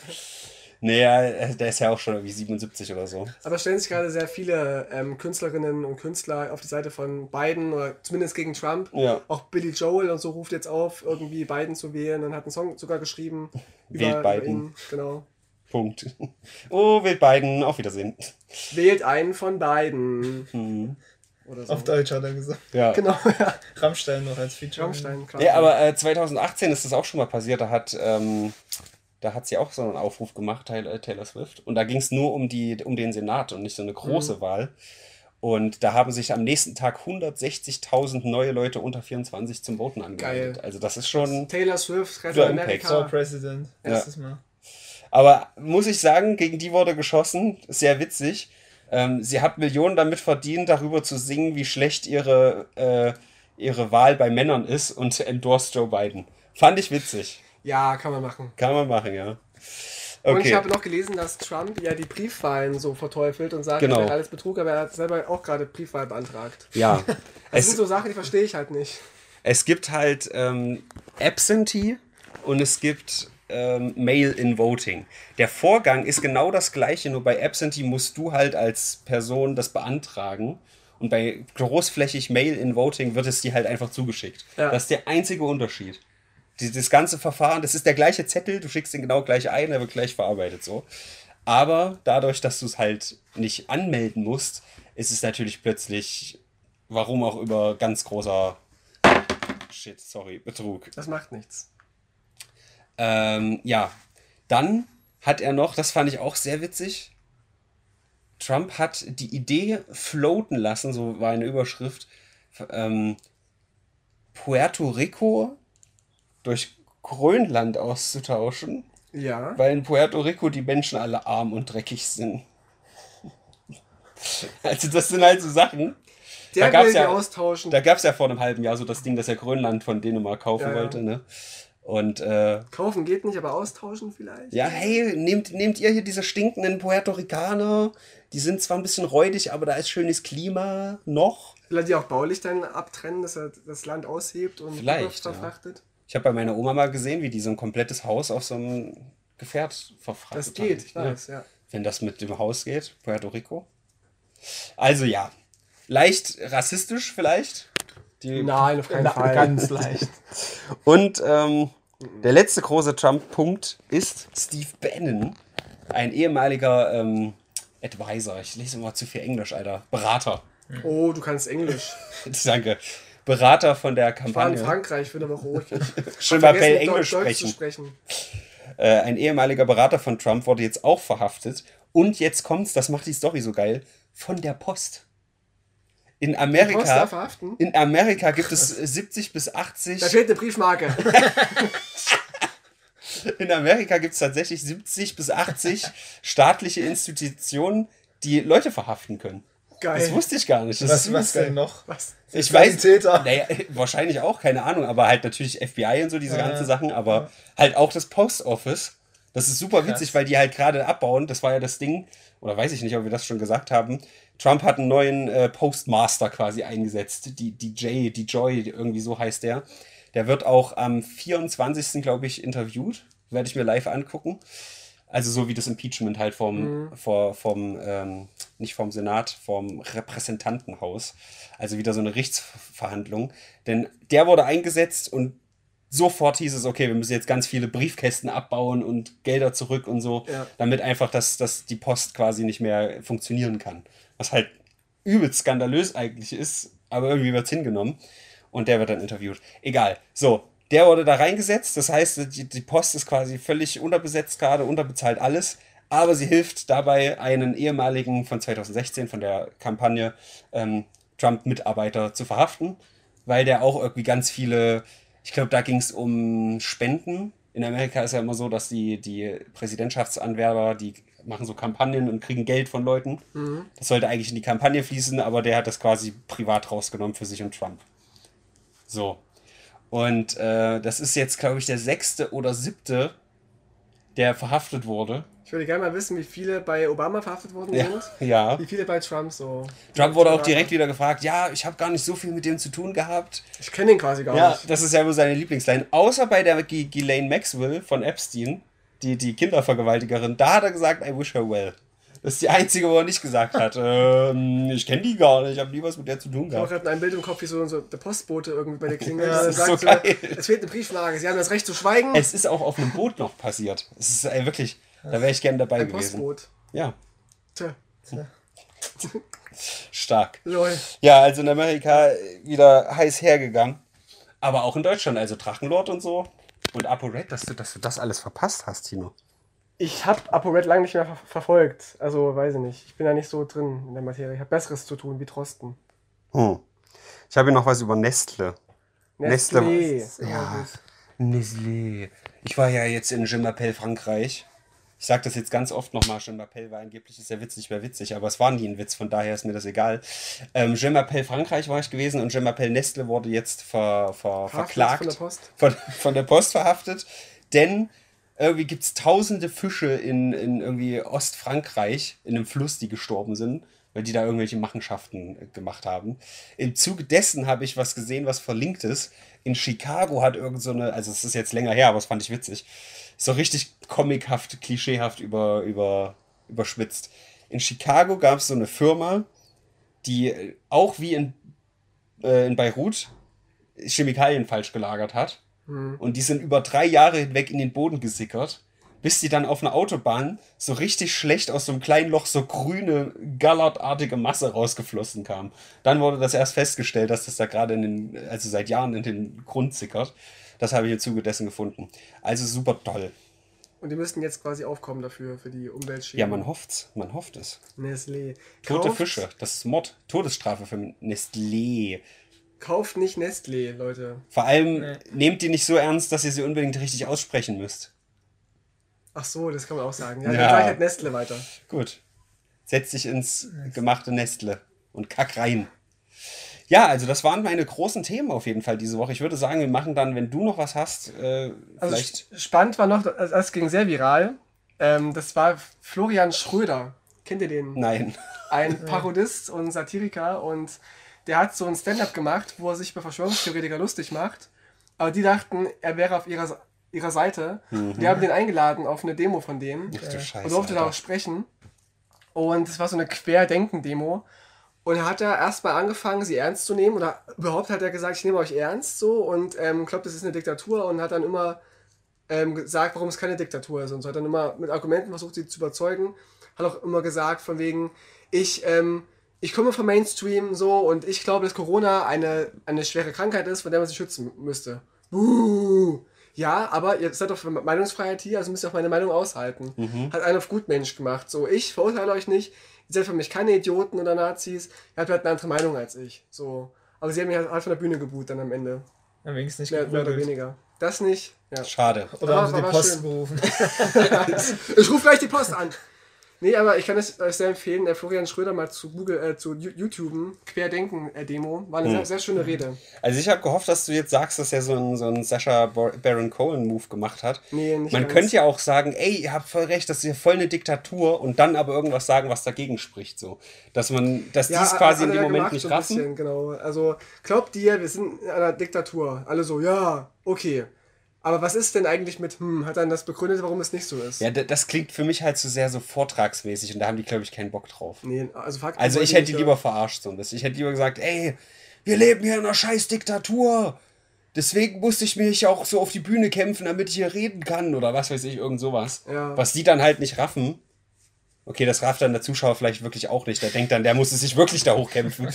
Naja, äh, der ist ja auch schon irgendwie 77 oder so. Aber stellen sich gerade sehr viele ähm, Künstlerinnen und Künstler auf die Seite von Biden oder zumindest gegen Trump. Ja. Auch Billy Joel und so ruft jetzt auf, irgendwie Biden zu wählen und hat einen Song sogar geschrieben. *laughs* Wählt Biden. ihn. Genau. Punkt. Oh, wählt Biden. Auf Wiedersehen. Wählt einen von beiden. Hm. Oder so. Auf Deutsch hat er gesagt. Ja. Genau, *laughs* ja. Rammstein noch als Feature. Rammstein, klar. Ja, aber äh, 2018 ist das auch schon mal passiert. Da hat, ähm, da hat sie auch so einen Aufruf gemacht, Taylor, Taylor Swift. Und da ging es nur um, die, um den Senat und nicht so eine große Mhm. Wahl. Und da haben sich am nächsten Tag 160.000 neue Leute unter 24 zum Voten angemeldet. Geil. Also das ist schon. Taylor Swift, Guter Amerika. President. Erstes Mal. Aber muss ich sagen, gegen die wurde geschossen. Sehr witzig. Ähm, sie hat Millionen damit verdient, darüber zu singen, wie schlecht ihre, äh, ihre Wahl bei Männern ist und endorsed Joe Biden. Fand ich witzig. Ja, kann man machen. Kann man machen, ja. Und ich Okay. habe noch gelesen, dass Trump ja die Briefwahlen so verteufelt und sagt, Genau. alles Betrug, aber er hat selber auch gerade Briefwahl beantragt. Ja. Das *laughs* Es, sind so Sachen, die verstehe ich halt nicht. es gibt halt ähm, Absentee und es gibt ähm, Mail-in-Voting. Der Vorgang ist genau das gleiche, nur bei Absentee musst du halt als Person das beantragen. Und bei großflächig Mail-in-Voting wird es dir halt einfach zugeschickt. Ja. Das ist der einzige Unterschied. Die- Das ganze Verfahren, das ist der gleiche Zettel, du schickst den genau gleich ein, er wird gleich verarbeitet so. Aber dadurch, dass du es halt nicht anmelden musst, ist es natürlich plötzlich, warum auch über ganz großer Shit, sorry, Betrug. Das macht nichts. Ähm, ja, dann hat er noch, das fand ich auch sehr witzig. Trump hat die Idee floaten lassen, so war eine Überschrift, ähm, Puerto Rico durch Grönland auszutauschen, Ja. weil in Puerto Rico die Menschen alle arm und dreckig sind. *laughs* Also das sind halt so Sachen. Der da gab's ja- austauschen. Da gab es ja vor einem halben Jahr so das Ding, dass er Grönland von Dänemark kaufen Ja, ja. wollte, ne? Und äh, Kaufen geht nicht, aber austauschen vielleicht. ja, hey, nehmt, nehmt ihr hier diese stinkenden Puerto Ricaner? Die sind zwar ein bisschen räudig, aber da ist schönes Klima noch. Er die auch baulich dann abtrennen, dass er das Land aushebt und Vielleicht, verfrachtet? Ich habe bei meiner Oma mal gesehen, wie die so ein komplettes Haus auf so einem Gefährt verfrachtet Das geht, ich weiß, ja. Wenn das mit dem Haus geht, Puerto Rico. Also ja, leicht rassistisch vielleicht. Die Nein, auf keinen Na, Fall. Ganz leicht. Und ähm, der letzte große Trump-Punkt ist Steve Bannon, ein ehemaliger ähm, Advisor. Ich lese immer zu viel Englisch, Alter. Berater. Oh, du kannst Englisch. *laughs* Danke. Berater von der Ich war in Kampagne. Frankreich für eine Woche ruhig. *laughs* Schön mal Bell Englisch sprechen. sprechen. Äh, ein ehemaliger Berater von Trump wurde jetzt auch verhaftet. Und jetzt kommt's, das macht die Story so geil, von der Post. In Amerika, verhaften? in Amerika gibt es *laughs* 70 bis 80 Da fehlt eine Briefmarke. *laughs* In Amerika gibt es tatsächlich 70 bis 80 staatliche Institutionen, die Leute verhaften können. Geil. Das wusste ich gar nicht. Das Was, was denn noch? Was? Ich weiß, Täter. naja, *laughs* wahrscheinlich auch, keine Ahnung, aber halt natürlich FBI und so, diese Ja. ganzen Sachen, aber halt auch das Post Office. Das ist super Krass. witzig, weil die halt gerade abbauen. Das war ja das Ding, oder weiß ich nicht, ob wir das schon gesagt haben. Trump hat einen neuen äh, Postmaster quasi eingesetzt. Die, die Jay, die Joy, irgendwie so heißt der. Der wird auch am 24. glaube ich, interviewt. Werde ich mir live angucken. Also so wie das Impeachment halt vom, vor, vom ähm, nicht vom Senat, vom Repräsentantenhaus. Also wieder so eine Gerichtsverhandlung. Denn der wurde eingesetzt und sofort hieß es, okay, wir müssen jetzt ganz viele Briefkästen abbauen und Gelder zurück und so, Ja. damit einfach das, das die Post quasi nicht mehr funktionieren kann. Was halt übelst skandalös eigentlich ist, aber irgendwie wird es hingenommen. Und der wird dann interviewt. Egal. So, der wurde da reingesetzt. Das heißt, die, die Post ist quasi völlig unterbesetzt gerade, unterbezahlt alles. Aber sie hilft dabei, einen ehemaligen von 2016, von der Kampagne ähm, Trump-Mitarbeiter zu verhaften, weil der auch irgendwie ganz viele, ich glaube, da ging es um Spenden. In Amerika ist ja immer so, dass die, die Präsidentschaftsanwerber, die machen so Kampagnen und kriegen Geld von Leuten. Das sollte eigentlich in die Kampagne fließen, aber der hat das quasi privat rausgenommen für sich und Trump. So. Und äh, das ist jetzt, glaube ich, der sechste oder siebte, der verhaftet wurde. Ich würde gerne mal wissen, wie viele bei Obama verhaftet worden Ja. sind. *laughs* ja. Wie viele bei Trump so. Trump wurde auch direkt wieder gefragt, ja, ich habe gar nicht so viel mit dem zu tun gehabt. Ich kenne ihn quasi gar Ja, nicht. das ist ja wohl seine Lieblingsline. Außer bei der G Ghislaine Maxwell von Epstein, die, die Kindervergewaltigerin, da hat er gesagt, I wish her well. Das ist die einzige, wo er nicht gesagt hat, ähm, ich kenne die gar nicht, ich habe nie was mit der zu tun Ich habe gehabt. gerade ein Bild im Kopf, wie so, so der Postbote irgendwie bei der *laughs* Klingel Ja, das ist so geil. es fehlt eine Briefmarke, Sie haben das Recht zu schweigen. Es ist auch auf einem Boot noch passiert. Es ist ey, wirklich, da wäre ich gern dabei ein gewesen. Postboot. Ja, Tja, *laughs* stark. lol. Ja, also in Amerika wieder heiß hergegangen. Aber auch in Deutschland, also Drachenlord und so. Und ApoRed, dass du, dass du das alles verpasst hast, Tino. Ich habe ApoRed lange nicht mehr ver verfolgt. Also, weiß ich nicht. Ich bin da nicht so drin in der Materie. Ich habe Besseres zu tun, wie Trosten. Hm. Ich habe hier noch was über Nestle. Nestle. Nestlé. Ja, Nestlé. Ich war ja jetzt in Je m'appelle Frankreich. Ich sage das jetzt ganz oft nochmal, Je m'appelle war angeblich ist der Witz nicht mehr witzig, aber es war nie ein Witz, von daher ist mir das egal. Ähm, Je m'appelle Frankreich war ich gewesen und Je m'appelle Nestle wurde jetzt ver, ver, verklagt. von der Post? Von, von der Post verhaftet, denn irgendwie gibt es tausende Fische in, in irgendwie Ostfrankreich, in einem Fluss, die gestorben sind, weil die da irgendwelche Machenschaften äh, gemacht haben. Im Zuge dessen habe ich was gesehen, was verlinkt ist. In Chicago hat irgend so eine, also es ist jetzt länger her, aber das fand ich witzig, so richtig comichaft, klischeehaft über, über, überschwitzt. In Chicago gab es so eine Firma, die äh, auch wie in, äh, in Beirut Chemikalien falsch gelagert hat. Und die sind über drei Jahre hinweg in den Boden gesickert, bis die dann auf einer Autobahn so richtig schlecht aus so einem kleinen Loch so grüne, gallertartige Masse rausgeflossen kam. Dann wurde das erst festgestellt, dass das da gerade in den, also seit Jahren in den Grund sickert. Das habe ich im Zuge dessen gefunden. Also super toll. Und die müssten jetzt quasi aufkommen dafür, für die Umweltschäden. Ja, man hofft's. Man hofft es. Nestlé. Tote Kauft- Fische. Das ist Mord. Todesstrafe für Nestlé. Kauft nicht Nestlé, Leute. Vor allem Nee. nehmt die nicht so ernst, dass ihr sie unbedingt richtig aussprechen müsst. Ach so, das kann man auch sagen. Ja, Ja. dann sag halt Nestle weiter. Gut. Setz dich ins gemachte Nestle und kack rein. Ja, also das waren meine großen Themen auf jeden Fall diese Woche. Ich würde sagen, wir machen dann, wenn du noch was hast, äh, Also vielleicht. spannend war noch, das das ging sehr viral. Ähm, das war Florian Schröder. Kennt ihr den? Nein. Ein *laughs* Parodist und Satiriker und der hat so ein Stand-up gemacht, wo er sich über Verschwörungstheoretiker lustig macht. Aber die dachten, er wäre auf ihrer, ihrer Seite. Die haben den eingeladen auf eine Demo von dem. Ach du und Scheiße. durfte da auch sprechen. Und es war so eine Querdenken-Demo. Und er hat da erstmal angefangen, sie ernst zu nehmen. Oder überhaupt hat er gesagt, ich nehme euch ernst so und ähm, glaubt, das ist eine Diktatur und hat dann immer ähm, gesagt, warum es keine Diktatur ist und so. Hat dann immer mit Argumenten versucht, sie zu überzeugen. Hat auch immer gesagt, von wegen, ich, ähm, ich komme vom Mainstream so und ich glaube, dass Corona eine, eine schwere Krankheit ist, von der man sich schützen müsste. Buh. Ja, aber ihr seid doch für Meinungsfreiheit hier, also müsst ihr auch meine Meinung aushalten. Hat einen auf Gutmensch gemacht. So, ich verurteile euch nicht, ihr seid für mich keine Idioten oder Nazis, ihr habt halt eine andere Meinung als ich. So. Aber sie haben mich halt halt von der Bühne geboot dann am Ende. Am wenigstens nicht Mehr, mehr oder weniger. Das nicht. Ja. Schade. Oder haben sie die Post schön. berufen? *laughs* *laughs* Ich rufe gleich die Post an. Nee, aber ich kann es euch sehr empfehlen, der Florian Schröder mal zu Google, äh, zu Ju- YouTube, Querdenken-Demo. War eine sehr, sehr schöne Rede. Also ich habe gehofft, dass du jetzt sagst, dass er so einen, so einen Sascha Bar- Baron Cohen Move gemacht hat. Nee, nicht Man ganz. könnte ja auch sagen, ey, ihr habt voll recht, das ist ja voll eine Diktatur und dann aber irgendwas sagen, was dagegen spricht. So. Dass man, dass die es quasi in dem Moment gemacht, nicht so raffen. bisschen, genau. Also, glaubt ihr, wir sind in einer Diktatur? Alle so, ja, okay. Aber was ist denn eigentlich mit, hm, hat dann das begründet, warum es nicht so ist? Ja, das klingt für mich halt so sehr so vortragsmäßig und da haben die, glaube ich, keinen Bock drauf. Nee, also Fakten Also ich hätte die lieber verarscht so ein bisschen. Ich hätte lieber gesagt, ey, wir leben hier in einer scheiß Diktatur. Deswegen musste ich mich auch so auf die Bühne kämpfen, damit ich hier reden kann oder was weiß ich, irgend sowas. Ja. Was die dann halt nicht raffen. Okay, das rafft dann der Zuschauer vielleicht wirklich auch nicht. Der denkt dann, der musste sich wirklich da hochkämpfen.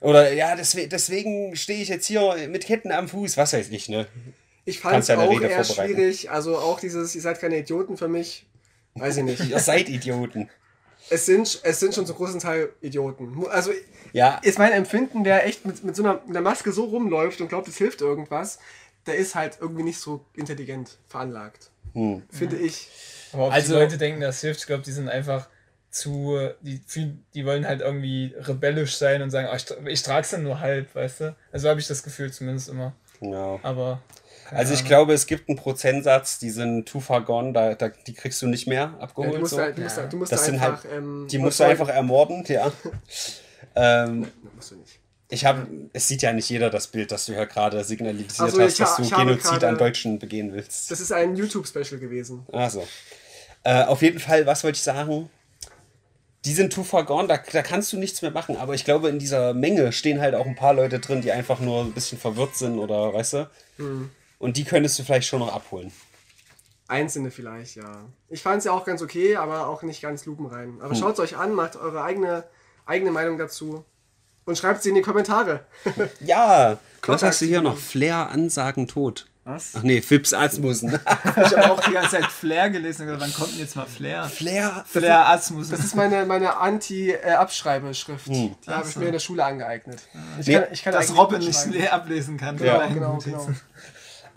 Oder ja, deswegen, deswegen stehe ich jetzt hier mit Ketten am Fuß, was weiß ich, ne? Ich fand es auch Rede eher schwierig. Also auch dieses, ihr seid keine Idioten für mich. Weiß ich nicht. *laughs* Ihr seid Idioten. es, sind, es sind schon zum großen Teil Idioten. Also Ja, ist mein Empfinden, wer echt mit, mit so einer, einer Maske so rumläuft und glaubt, es hilft irgendwas, der ist halt irgendwie nicht so intelligent veranlagt. Hm. Finde ich. Aber ob Also- die Leute denken, das hilft, ich glaube, die sind einfach zu, die, die wollen halt irgendwie rebellisch sein und sagen, oh, ich, ich trage es dann nur halb, weißt du? Also habe ich das Gefühl zumindest immer. ja. Aber. Also ich glaube, es gibt einen Prozentsatz, die sind too far gone, da, da, die kriegst du nicht mehr Ja, abgeholt. du musst, so. da, du musst, da, du musst Das da sind einfach. halt- ähm, Die musst du einfach ermorden, ja. *laughs* ähm, Musst du nicht. ich habe, es sieht ja nicht jeder das Bild, das du ja gerade signalisiert Also, hast, dass du Genozid gerade- an Deutschen begehen willst. Das ist ein YouTube-Special gewesen. Also, äh, auf jeden Fall, was wollte ich sagen? Die sind too far gone, da, da kannst du nichts mehr machen. Aber ich glaube, in dieser Menge stehen halt auch ein paar Leute drin, die einfach nur ein bisschen verwirrt sind oder, weißt du? Hm. Und die könntest du vielleicht schon noch abholen. Einzelne vielleicht, ja. Ich fand es ja auch ganz okay, aber auch nicht ganz lupenrein. Hm. Aber schaut es euch an, macht eure eigene, eigene Meinung dazu und schreibt sie in die Kommentare. *laughs* Ja, was hast du hier noch? Flair, Ansagen, Tod. Was? Ach nee, Fips Asmussen. *laughs* Ich habe auch die ganze Zeit Flair gelesen und gedacht, wann kommt denn jetzt mal Flair? Flair. Flair Asmussen. Das ist meine, meine Anti-Abschreibeschrift. Hm. Die habe ich mir in der Schule angeignet. Ich Nee, kann, ich kann dass eigentlich Robin nicht ablesen kann. Ja, genau, genau.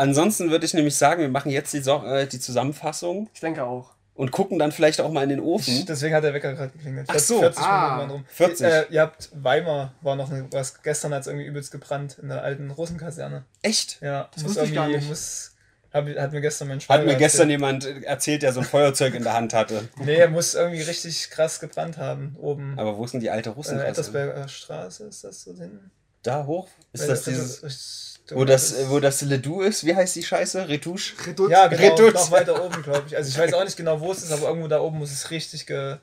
Ansonsten würde ich nämlich sagen, wir machen jetzt die, so äh, die Zusammenfassung Ich denke auch. und gucken dann vielleicht auch mal in den Ofen. Deswegen hat der Wecker gerade geklingelt. Ach so, 40 ah, Minuten waren rum. 40. Äh, ihr habt Weimar war noch eine, was gestern hat es irgendwie übelst gebrannt in der alten Russenkaserne. Echt? Ja, Das muss wusste ich gar irgendwie- nicht. Muss, hab, hat mir gestern mein Schwager Hat mir gestern erzählt. jemand erzählt, der so ein Feuerzeug in der Hand hatte. Nee, er muss irgendwie richtig krass gebrannt haben. Oben. Aber wo ist denn die alte äh, Russenkasse? Ettersberger Straße ist das so hinten? Da hoch? Ist Weil das das dieses, ist- wo das, wo das Ledoux ist? Wie heißt die Scheiße? Retouche? Reduz. Ja, genau, Reduz. noch weiter oben, glaube ich. Also ich weiß auch nicht genau, wo es ist, aber irgendwo da oben muss es richtig ge,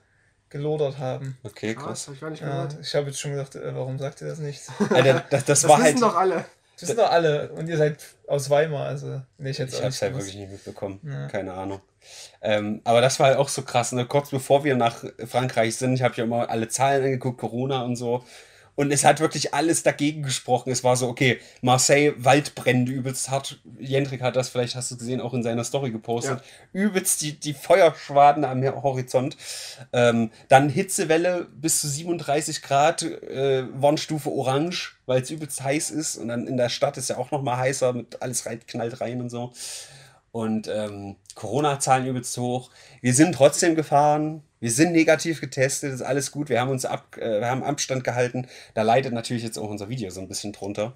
gelodert haben. Okay, Krass, krass. hab ich gar nicht Ja, gehört. ich habe jetzt schon gedacht, äh, warum sagt ihr das nicht? *laughs* Alter, das, das, Das war wissen halt. doch alle. Das wissen doch alle. Und ihr seid aus Weimar, also nee, ich hätte Ich hab's halt gewusst. wirklich nicht mitbekommen. Ja. Keine Ahnung. Ähm, aber das war halt auch so krass. Ne? Kurz bevor wir nach Frankreich sind, ich habe ja immer alle Zahlen angeguckt, Corona und so. Und es hat wirklich alles dagegen gesprochen. Es war so, okay, Marseille, Waldbrände übelst hart. Jendrik hat das, vielleicht hast du es gesehen, auch in seiner Story gepostet. Übelst die, die Feuerschwaden am Horizont. Ähm, dann Hitzewelle bis zu 37 Grad, äh, Warnstufe orange, weil es übelst heiß ist. Und dann in der Stadt ist ja auch noch mal heißer, mit alles rein, knallt rein und so. Und ähm, Corona-Zahlen übelst hoch. Wir sind trotzdem gefahren. Wir sind negativ getestet, ist alles gut. Wir haben uns ab, äh, wir haben Abstand gehalten. Da leidet natürlich jetzt auch unser Video so ein bisschen drunter.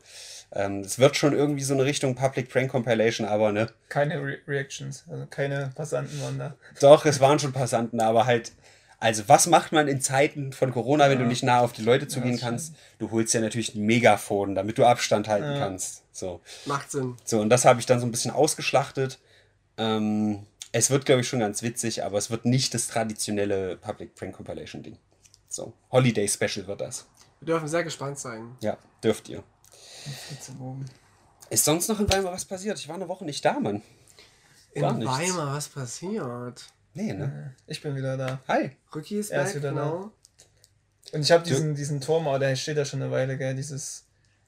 Ähm, Es wird schon irgendwie so eine Richtung Public Prank Compilation, aber ne. Keine Re Reactions, also keine Passanten waren da. Doch, es waren schon Passanten, aber halt. Also, was macht man in Zeiten von Corona, wenn du nicht nah auf die Leute zugehen das kannst? Du holst ja natürlich ein Megafon, damit du Abstand halten Ja. kannst. So. Macht Sinn. So, und das habe ich dann so ein bisschen ausgeschlachtet. Ähm, es wird, glaube ich, schon ganz witzig, aber es wird nicht das traditionelle Public Prank Compilation Ding. So, Holiday Special wird das. Wir dürfen sehr gespannt sein. Ja, dürft ihr. Ist sonst noch in Weimar was passiert? Ich war eine Woche nicht da, Mann. In Gar nichts. Weimar, was passiert? Nee, ne? Ich bin wieder da. Hi. Rücki ist Er ist back, wieder genau. Und ich habe diesen, diesen Turm, aber der steht ja schon eine Weile, gell? Dieses,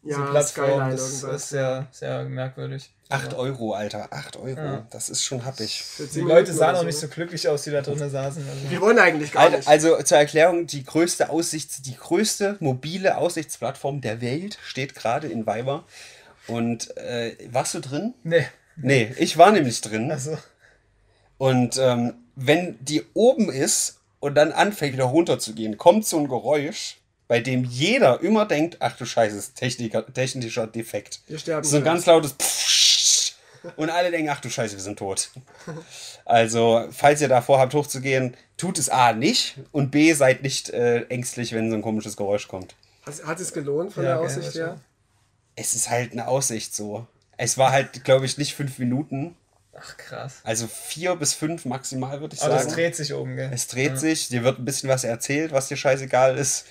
diese Ja, Plattform, Skyline das irgendwas. ist sehr, sehr merkwürdig. 8 Aber Euro, Alter. 8 Euro. Ja. Das ist schon happig. Die 10 Leute sahen auch nicht so glücklich aus, die da drinnen saßen. Also. Wir wollen eigentlich gar nicht. Also zur Erklärung, die größte Aussichts, die größte mobile Aussichtsplattform der Welt steht gerade in Weimar. Und äh, warst du drin? Nee, Nee, ich war nämlich drin. also Und ähm, wenn die oben ist und dann anfängt wieder runterzugehen, kommt so ein Geräusch, bei dem jeder immer denkt, ach du Scheiße, ist Techniker, technischer Defekt. Wir sterben So ein ganz lautes Pfsch und alle denken, ach du Scheiße, wir sind tot. *laughs* Also, falls ihr davor habt, hochzugehen, tut es A nicht und B, seid nicht äh, ängstlich, wenn so ein komisches Geräusch kommt. Hat, es gelohnt von Ja, der Aussicht her? Es ist halt eine Aussicht so. Es war halt, glaube ich, nicht fünf Minuten. Ach krass. Also vier bis fünf maximal, würde ich Aber sagen. das dreht sich oben, gell? Es dreht sich, dir wird ein bisschen was erzählt, was dir scheißegal ist.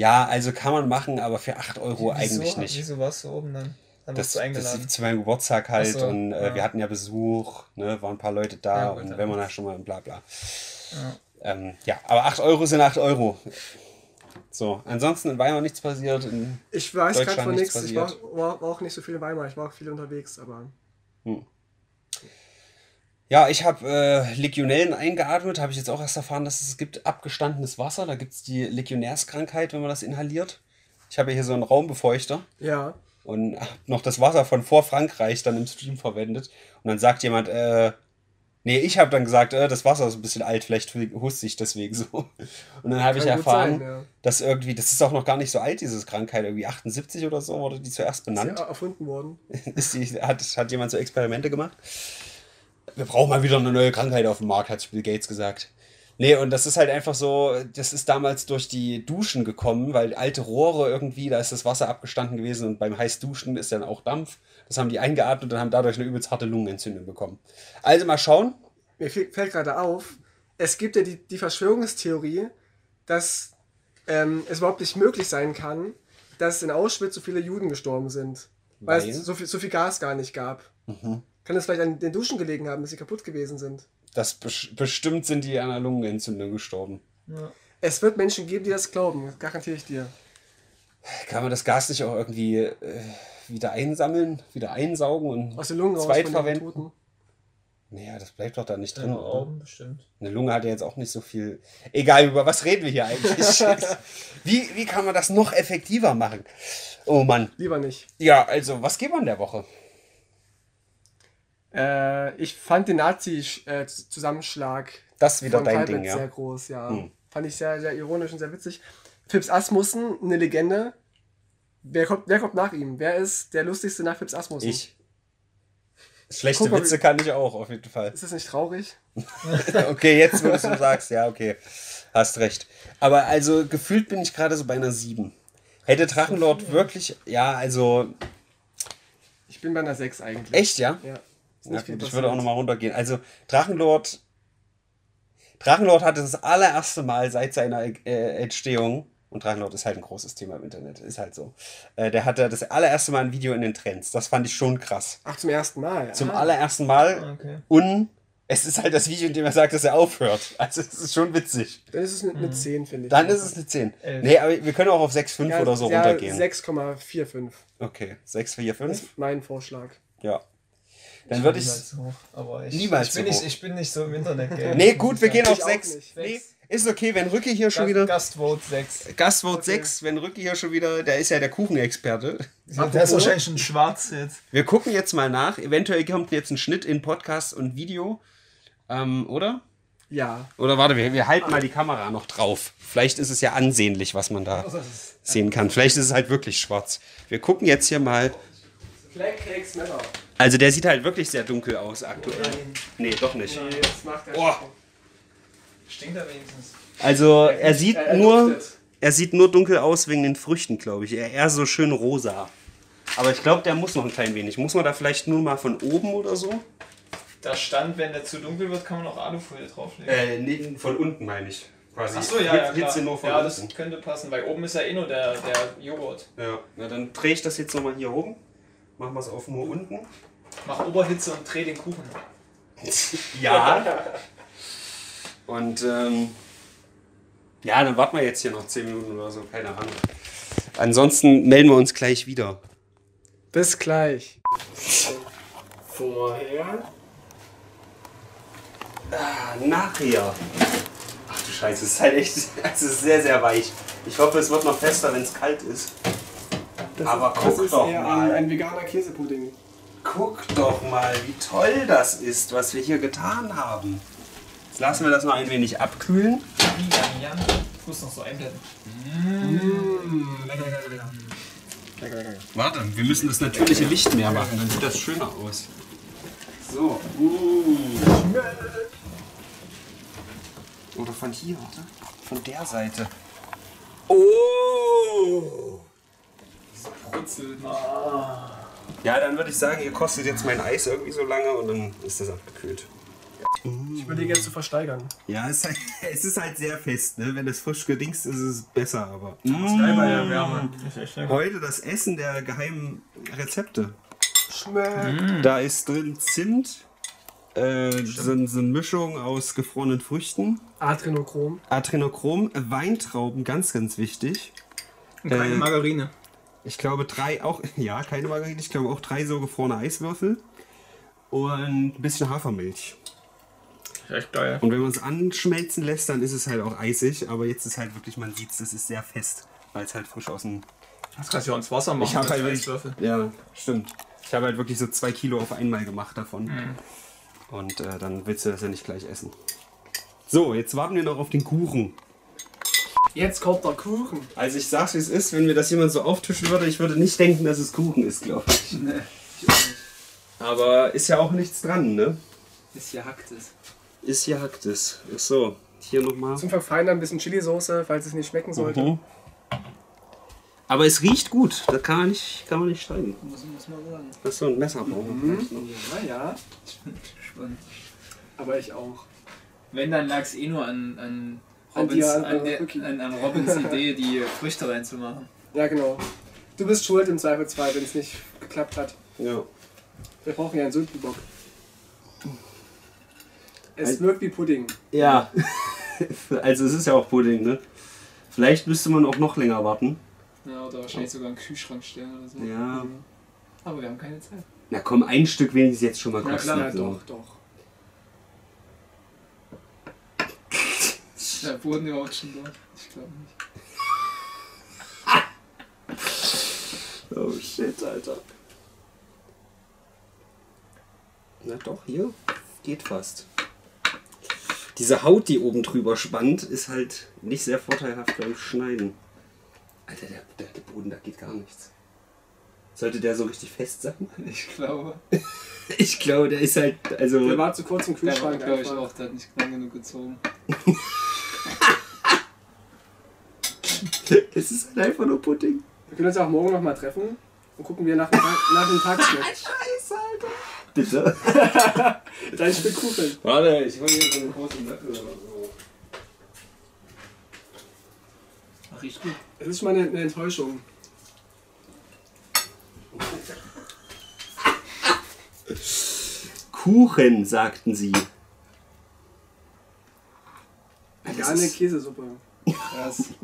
Ja, also kann man machen, aber für 8 Euro eigentlich nicht. Wieso warst du oben dann? Dann Das, das eingeladen. ist zu meinem Geburtstag halt so, und äh, ja. wir hatten ja Besuch, ne, waren ein paar Leute da Ja, gut, und wenn man da schon mal bla bla. Ja. Ähm, ja, aber 8 Euro sind 8 Euro. So, ansonsten in Weimar nichts passiert. In, Ich weiß gerade von nichts nichts. Ich war, war, war auch nicht so viel in Weimar. Ich war auch viel unterwegs, aber ja, ich habe äh, Legionellen eingeatmet, habe ich jetzt auch erst erfahren, dass es gibt abgestandenes Wasser. Da gibt es die Legionärskrankheit, wenn man das inhaliert. Ich habe hier so einen Raumbefeuchter. ja. und hab noch das Wasser von vor Frankreich dann im Stream verwendet. Und dann sagt jemand, äh, nee, ich habe dann gesagt, äh, das Wasser ist ein bisschen alt, vielleicht huste ich deswegen so. Und dann habe ich erfahren, sein, ja. dass irgendwie, das ist auch noch gar nicht so alt, diese Krankheit, irgendwie 78 oder so wurde die zuerst Ist benannt. ja erfunden worden. *laughs* Ist die, hat, hat jemand so Experimente gemacht? Wir brauchen mal wieder eine neue Krankheit auf dem Markt, hat Bill Gates gesagt. Nee, und das ist halt einfach so, das ist damals durch die Duschen gekommen, weil alte Rohre irgendwie, da ist das Wasser abgestanden gewesen und beim Heißduschen ist dann auch Dampf. Das haben die eingeatmet und haben dadurch eine übelst harte Lungenentzündung bekommen. Also mal schauen. Mir fällt gerade auf, es gibt ja die, die Verschwörungstheorie, dass ähm, es überhaupt nicht möglich sein kann, dass in Auschwitz so viele Juden gestorben sind. Weil, Weil? es so viel, so viel Gas gar nicht gab. Kann es vielleicht an den Duschen gelegen haben, dass sie kaputt gewesen sind? Das bes- bestimmt sind die an einer Lungenentzündung gestorben. Ja. Es wird Menschen geben, die das glauben, das garantiere ich dir. Kann man das Gas nicht auch irgendwie äh, wieder einsammeln, wieder einsaugen und Aus den Lungen zweitverwenden? Naja, das bleibt doch da nicht drin. Oben bestimmt. Eine Lunge hat ja jetzt auch nicht so viel. Egal, über was reden wir hier eigentlich? *laughs* wie, wie kann man das noch effektiver machen? Oh Mann. Lieber nicht. Ja, also, was geht man der Woche? Äh, ich fand den Nazi-Zusammenschlag Das wieder dein Ding, ja. sehr groß, ja. Hm. Fand ich sehr, sehr ironisch und sehr witzig. Fips Asmussen, eine Legende. Wer kommt, wer kommt nach ihm? Wer ist der lustigste nach Fips Asmussen? Ich. Schlechte Guck Witze kann ich auch, auf jeden Fall. Ist das nicht traurig? *laughs* Okay, jetzt, wo du es so sagst, ja, okay. Hast recht. Aber also, gefühlt bin ich gerade so bei einer 7. Hätte Drachenlord wirklich. Ja, also. Ich bin bei einer 6 eigentlich. Echt, ja? Ja. Ist Ja, gut, ich würde auch nochmal runtergehen. Also, Drachenlord. Drachenlord hatte das allererste Mal seit seiner äh, Entstehung, und Drachenlord ist halt ein großes Thema im Internet, ist halt so. Äh, der hatte das allererste Mal ein Video in den Trends. Das fand ich schon krass. Ach, zum ersten Mal. Zum ah. allerersten Mal. Okay. Und es ist halt das Video, in dem er sagt, dass er aufhört. Also, es ist schon witzig. Dann ist es eine, eine 10, finde ich. Dann ist es eine 10. Elf. Nee, aber wir können auch auf 6,5 ja, oder so ja, runtergehen. 6,45. Okay, 6, 4, Das 5. ist mein Vorschlag. Ja. Dann würde ich. Niemals so hoch, aber ich, Niemals ich, bin so nicht, ich bin nicht so im Internet. Game. *laughs* Nee, gut, wir gehen auf auch 6. nicht. Nee, Sechs. ist okay, wenn Rücke hier schon Gast, wieder. Gastvote 6. Gastvote Okay. 6, wenn Rücke hier schon wieder, der ist ja der Kuchenexperte. Der ist wahrscheinlich schon schwarz jetzt. Wir gucken jetzt mal nach. Eventuell kommt jetzt ein Schnitt in Podcast und Video. Ähm, oder? Ja. Oder warte, wir, wir halten mal die Kamera noch drauf. Vielleicht ist es ja ansehnlich, was man da sehen kann. Vielleicht ist es halt wirklich schwarz. Wir gucken jetzt hier mal. Flag Cakes. Also der sieht halt wirklich sehr dunkel aus aktuell. Nee, doch nicht. Nee, das macht er Oh. Stinkt er wenigstens. Also er sieht Er- er nur, duftet. er sieht nur dunkel aus wegen den Früchten, glaube ich. Er eher so schön rosa. Aber ich glaube, der muss noch ein klein wenig. Muss man da vielleicht nur mal von oben oder so? Da stand, wenn der zu dunkel wird, kann man auch Alufolie drauflegen. Äh, nee, von unten meine ich. Quasi. Achso, ja, ja, Hitze klar. nur von ja, das unten. könnte passen, weil oben ist ja eh nur der, der Joghurt. Ja, na dann drehe ich das jetzt nochmal hier oben. Machen wir es auf nur unten. Mach Oberhitze und dreh den Kuchen. *laughs* Ja. Und ähm, ja, dann warten wir jetzt hier noch 10 Minuten oder so, keine Ahnung. Ansonsten melden wir uns gleich wieder. Bis gleich. Vorher. Ah, nachher. Ach du Scheiße, es ist halt echt, *laughs* es ist sehr, sehr weich. Ich hoffe, es wird noch fester, wenn es kalt ist. Das Aber ist, guck das ist doch eher mal. Ein, ein veganer Käsepudding. Guck doch mal, wie toll das ist, was wir hier getan haben. Jetzt lassen wir das noch ein wenig abkühlen. Jan, ich muss noch so einblenden. Warte, wir müssen das natürliche Licht mehr machen, dann sieht das schöner aus. So. Uh. Oder von hier, warte. Von der Seite. Oh! Brutzelt. Ja, dann würde ich sagen, ihr kostet jetzt mein Eis irgendwie so lange und dann ist das abgekühlt. Ich überlege jetzt zu versteigern. Ja, es ist halt, *laughs* es ist halt sehr fest, ne? Wenn es frisch gedingst ist, ist es besser, aber. Geil bei der Wärme. Heute das Essen der geheimen Rezepte. Schmeckt. Da ist drin Zimt, äh, so, so eine Mischung aus gefrorenen Früchten, Adrenochrom. Adrenochrom, Weintrauben, ganz, ganz wichtig. Und keine Äh, Margarine. Ich glaube drei, auch, *laughs* ja, keine Margarine, ich glaube auch drei so gefrorene Eiswürfel und ein bisschen Hafermilch. Echt geil. Und wenn man es anschmelzen lässt, dann ist es halt auch eisig, aber jetzt ist halt wirklich, man sieht es, das ist sehr fest, weil es halt frisch aus dem... Das kannst du ja ins Wasser machen. Ich hab mit halt wirklich- Eiswürfel. Ja, stimmt. Ich habe halt wirklich so zwei Kilo auf einmal gemacht davon. Und äh, dann willst du das ja nicht gleich essen. So, jetzt warten wir noch auf den Kuchen. Jetzt kommt der Kuchen. Also ich sag's wie es ist, wenn mir das jemand so auftischen würde, ich würde nicht denken, dass es Kuchen ist, glaube ich. Nee, ich auch nicht. Aber ist ja auch nichts dran, ne? Ist hier hackt es. Ist hier hackt es. Ach so, hier nochmal. Zum Verfeinern ein bisschen Chili-Soße, falls es nicht schmecken sollte. Mhm. Aber es riecht gut, da kann man nicht, kann man nicht steigen. Muss, muss man sagen. Das ist so ein Messer brauchen. Na ja, Ich bin gespannt. aber ich auch. Wenn, dann lag es eh nur an, An Robins, dir, an, an- an, an Robins *laughs* Idee, die Früchte reinzumachen. Ja, genau. Du bist schuld im Zweifelsfall, wenn es nicht geklappt hat. Ja. Wir brauchen ja einen Sündenbock. Es Ein- wirkt wie Pudding. Ja. *laughs* also es ist ja auch Pudding, ne? Vielleicht müsste man auch noch länger warten. Ja, oder wahrscheinlich sogar einen Kühlschrank stellen oder so. Ja. Aber wir haben keine Zeit. Na komm, ein Stück wenigstens jetzt schon mal Ja, kosten. klar, Ja, doch, doch. Ist der Boden überhaupt schon da? Ich glaube nicht. *laughs* Oh shit, Alter. Na doch, hier geht fast. Diese Haut, die oben drüber spannt, ist halt nicht sehr vorteilhaft beim Schneiden. Alter, der, der, der Boden, da geht gar nichts. Sollte der so richtig fest sein? *laughs* Ich glaube. Ich glaube, der ist halt, also... Der war zu kurz im Kühlschrank. glaube ich, auch. Der hat nicht lang genug gezogen. *laughs* Es ist halt einfach nur Pudding. Wir können uns auch morgen nochmal treffen und gucken, wie er nach dem Tag, nach dem Tag schmeckt. Scheiße, Alter. Bitte. *laughs* Dein Stück Kuchen. Warte, ich hol hier so einen großen Löffel oder so. Ach, riecht gut. Es ist schon mal eine, eine Enttäuschung. Kuchen, sagten sie. Vegane Käsesuppe. Krass. *laughs*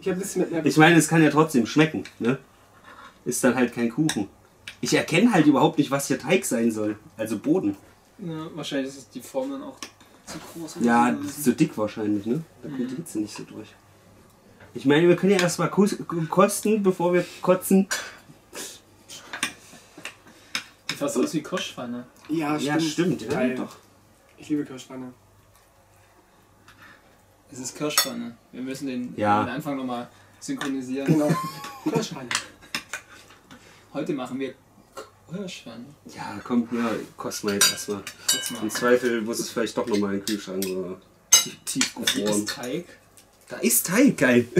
Ich habe ein bisschen mit mehr. Ich meine, es kann ja trotzdem schmecken, ne? Ist dann halt kein Kuchen. Ich erkenne halt überhaupt nicht, was hier Teig sein soll. Also Boden. Ja, wahrscheinlich ist die Form dann auch zu groß. Ja, zu so dick wahrscheinlich, ne? Da kommt die Hitze nicht so durch. Ich meine, wir können ja erstmal kosten, bevor wir kotzen. Sieht fast aus wie Koschpfanne. Ja, stimmt. Ja, stimmt. Ja, doch. Ich liebe Kirschpfanne. Es ist Kirschpfanne. Wir müssen den, Ja. den Anfang nochmal synchronisieren. Genau. *laughs* Kirschpfanne. Heute machen wir Kirschpfanne. Ja, komm, ja, kosten wir jetzt erstmal. Mal. Im Zweifel muss es vielleicht doch nochmal in den Kühlschrank oder tief, tief gefroren. ist Teig. Da ist Teig, geil. *laughs*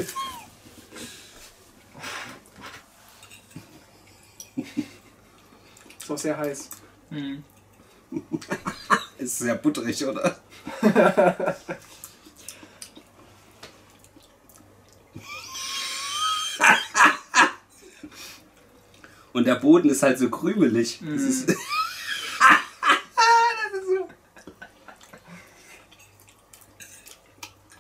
Ist auch sehr heiß. Mhm. *laughs* Ist sehr butterig, oder? Und der Boden ist halt so krümelig. Das ist, *laughs* das ist so.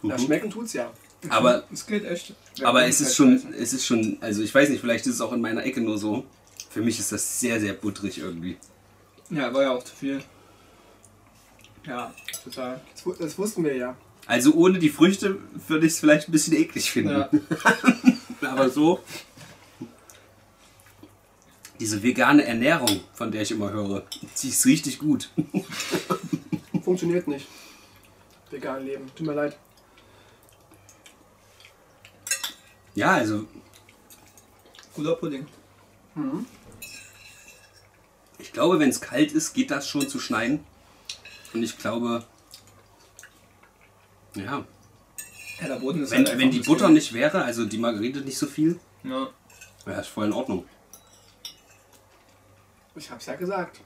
Ja, schmecken tut's ja. Aber, Es geht echt. aber es ist schon, es ist schon, also ich weiß nicht, vielleicht ist es auch in meiner Ecke nur so. Für mich ist das sehr, sehr butterig irgendwie. Ja, war ja auch zu viel. Ja, total. Das, das wussten wir ja. Also ohne die Früchte würde ich es vielleicht ein bisschen eklig finden. Ja. *laughs* Aber so. Diese vegane Ernährung, von der ich immer höre, die ist richtig gut. *laughs* Funktioniert nicht. Vegan leben. Tut mir leid. Ja, also Guter Pudding. ich glaube, wenn es kalt ist, geht das schon zu schneiden. Und ich glaube, ja, Ja, der Boden ist wenn, halt wenn die Butter nicht wäre, also die Margarite nicht so viel, Ja. wäre das voll in Ordnung. Ich hab's ja gesagt.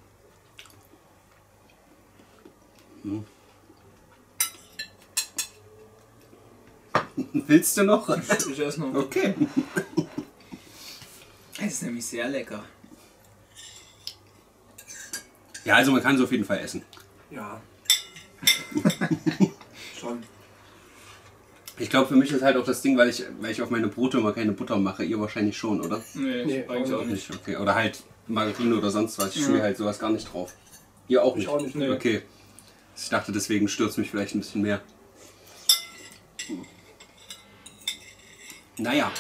*laughs* Willst du noch? Ich esse noch. Okay. *laughs* Es ist nämlich sehr lecker. Ja, also man kann es auf jeden Fall essen. Ja. *laughs* Schon. Ich glaube, für mich ist halt auch das Ding, weil ich, weil ich auf meine Brote immer keine Butter mache. Ihr wahrscheinlich schon, oder? Nee, Nee, eigentlich auch auch nicht. Nicht, okay. Oder halt Margarine oder sonst was. Ich Ja. schmier halt sowas gar nicht drauf. Ihr auch Ich nicht? auch nicht. Nee. Okay. Ich dachte, deswegen stürzt mich vielleicht ein bisschen mehr. Naja.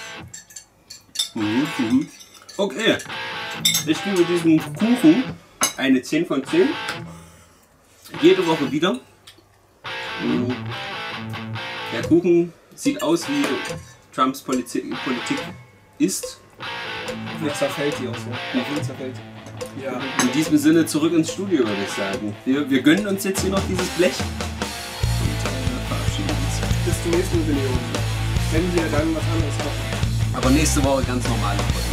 Mhm, mhm. Okay. Ich gebe diesem Kuchen eine 10 von 10. Jede Woche wieder. Mhm. Der Kuchen sieht aus wie Trumps Politik ist. Mir zerfällt die auch so. Mir zerfällt. Ja. In diesem Sinne zurück ins Studio, würde ich sagen. Wir, wir gönnen uns jetzt hier noch dieses Blech. Und verabschieden uns. Bis zum nächsten Jubiläum. Wenn wir dann was anderes machen. Aber nächste Woche ganz normale Folge.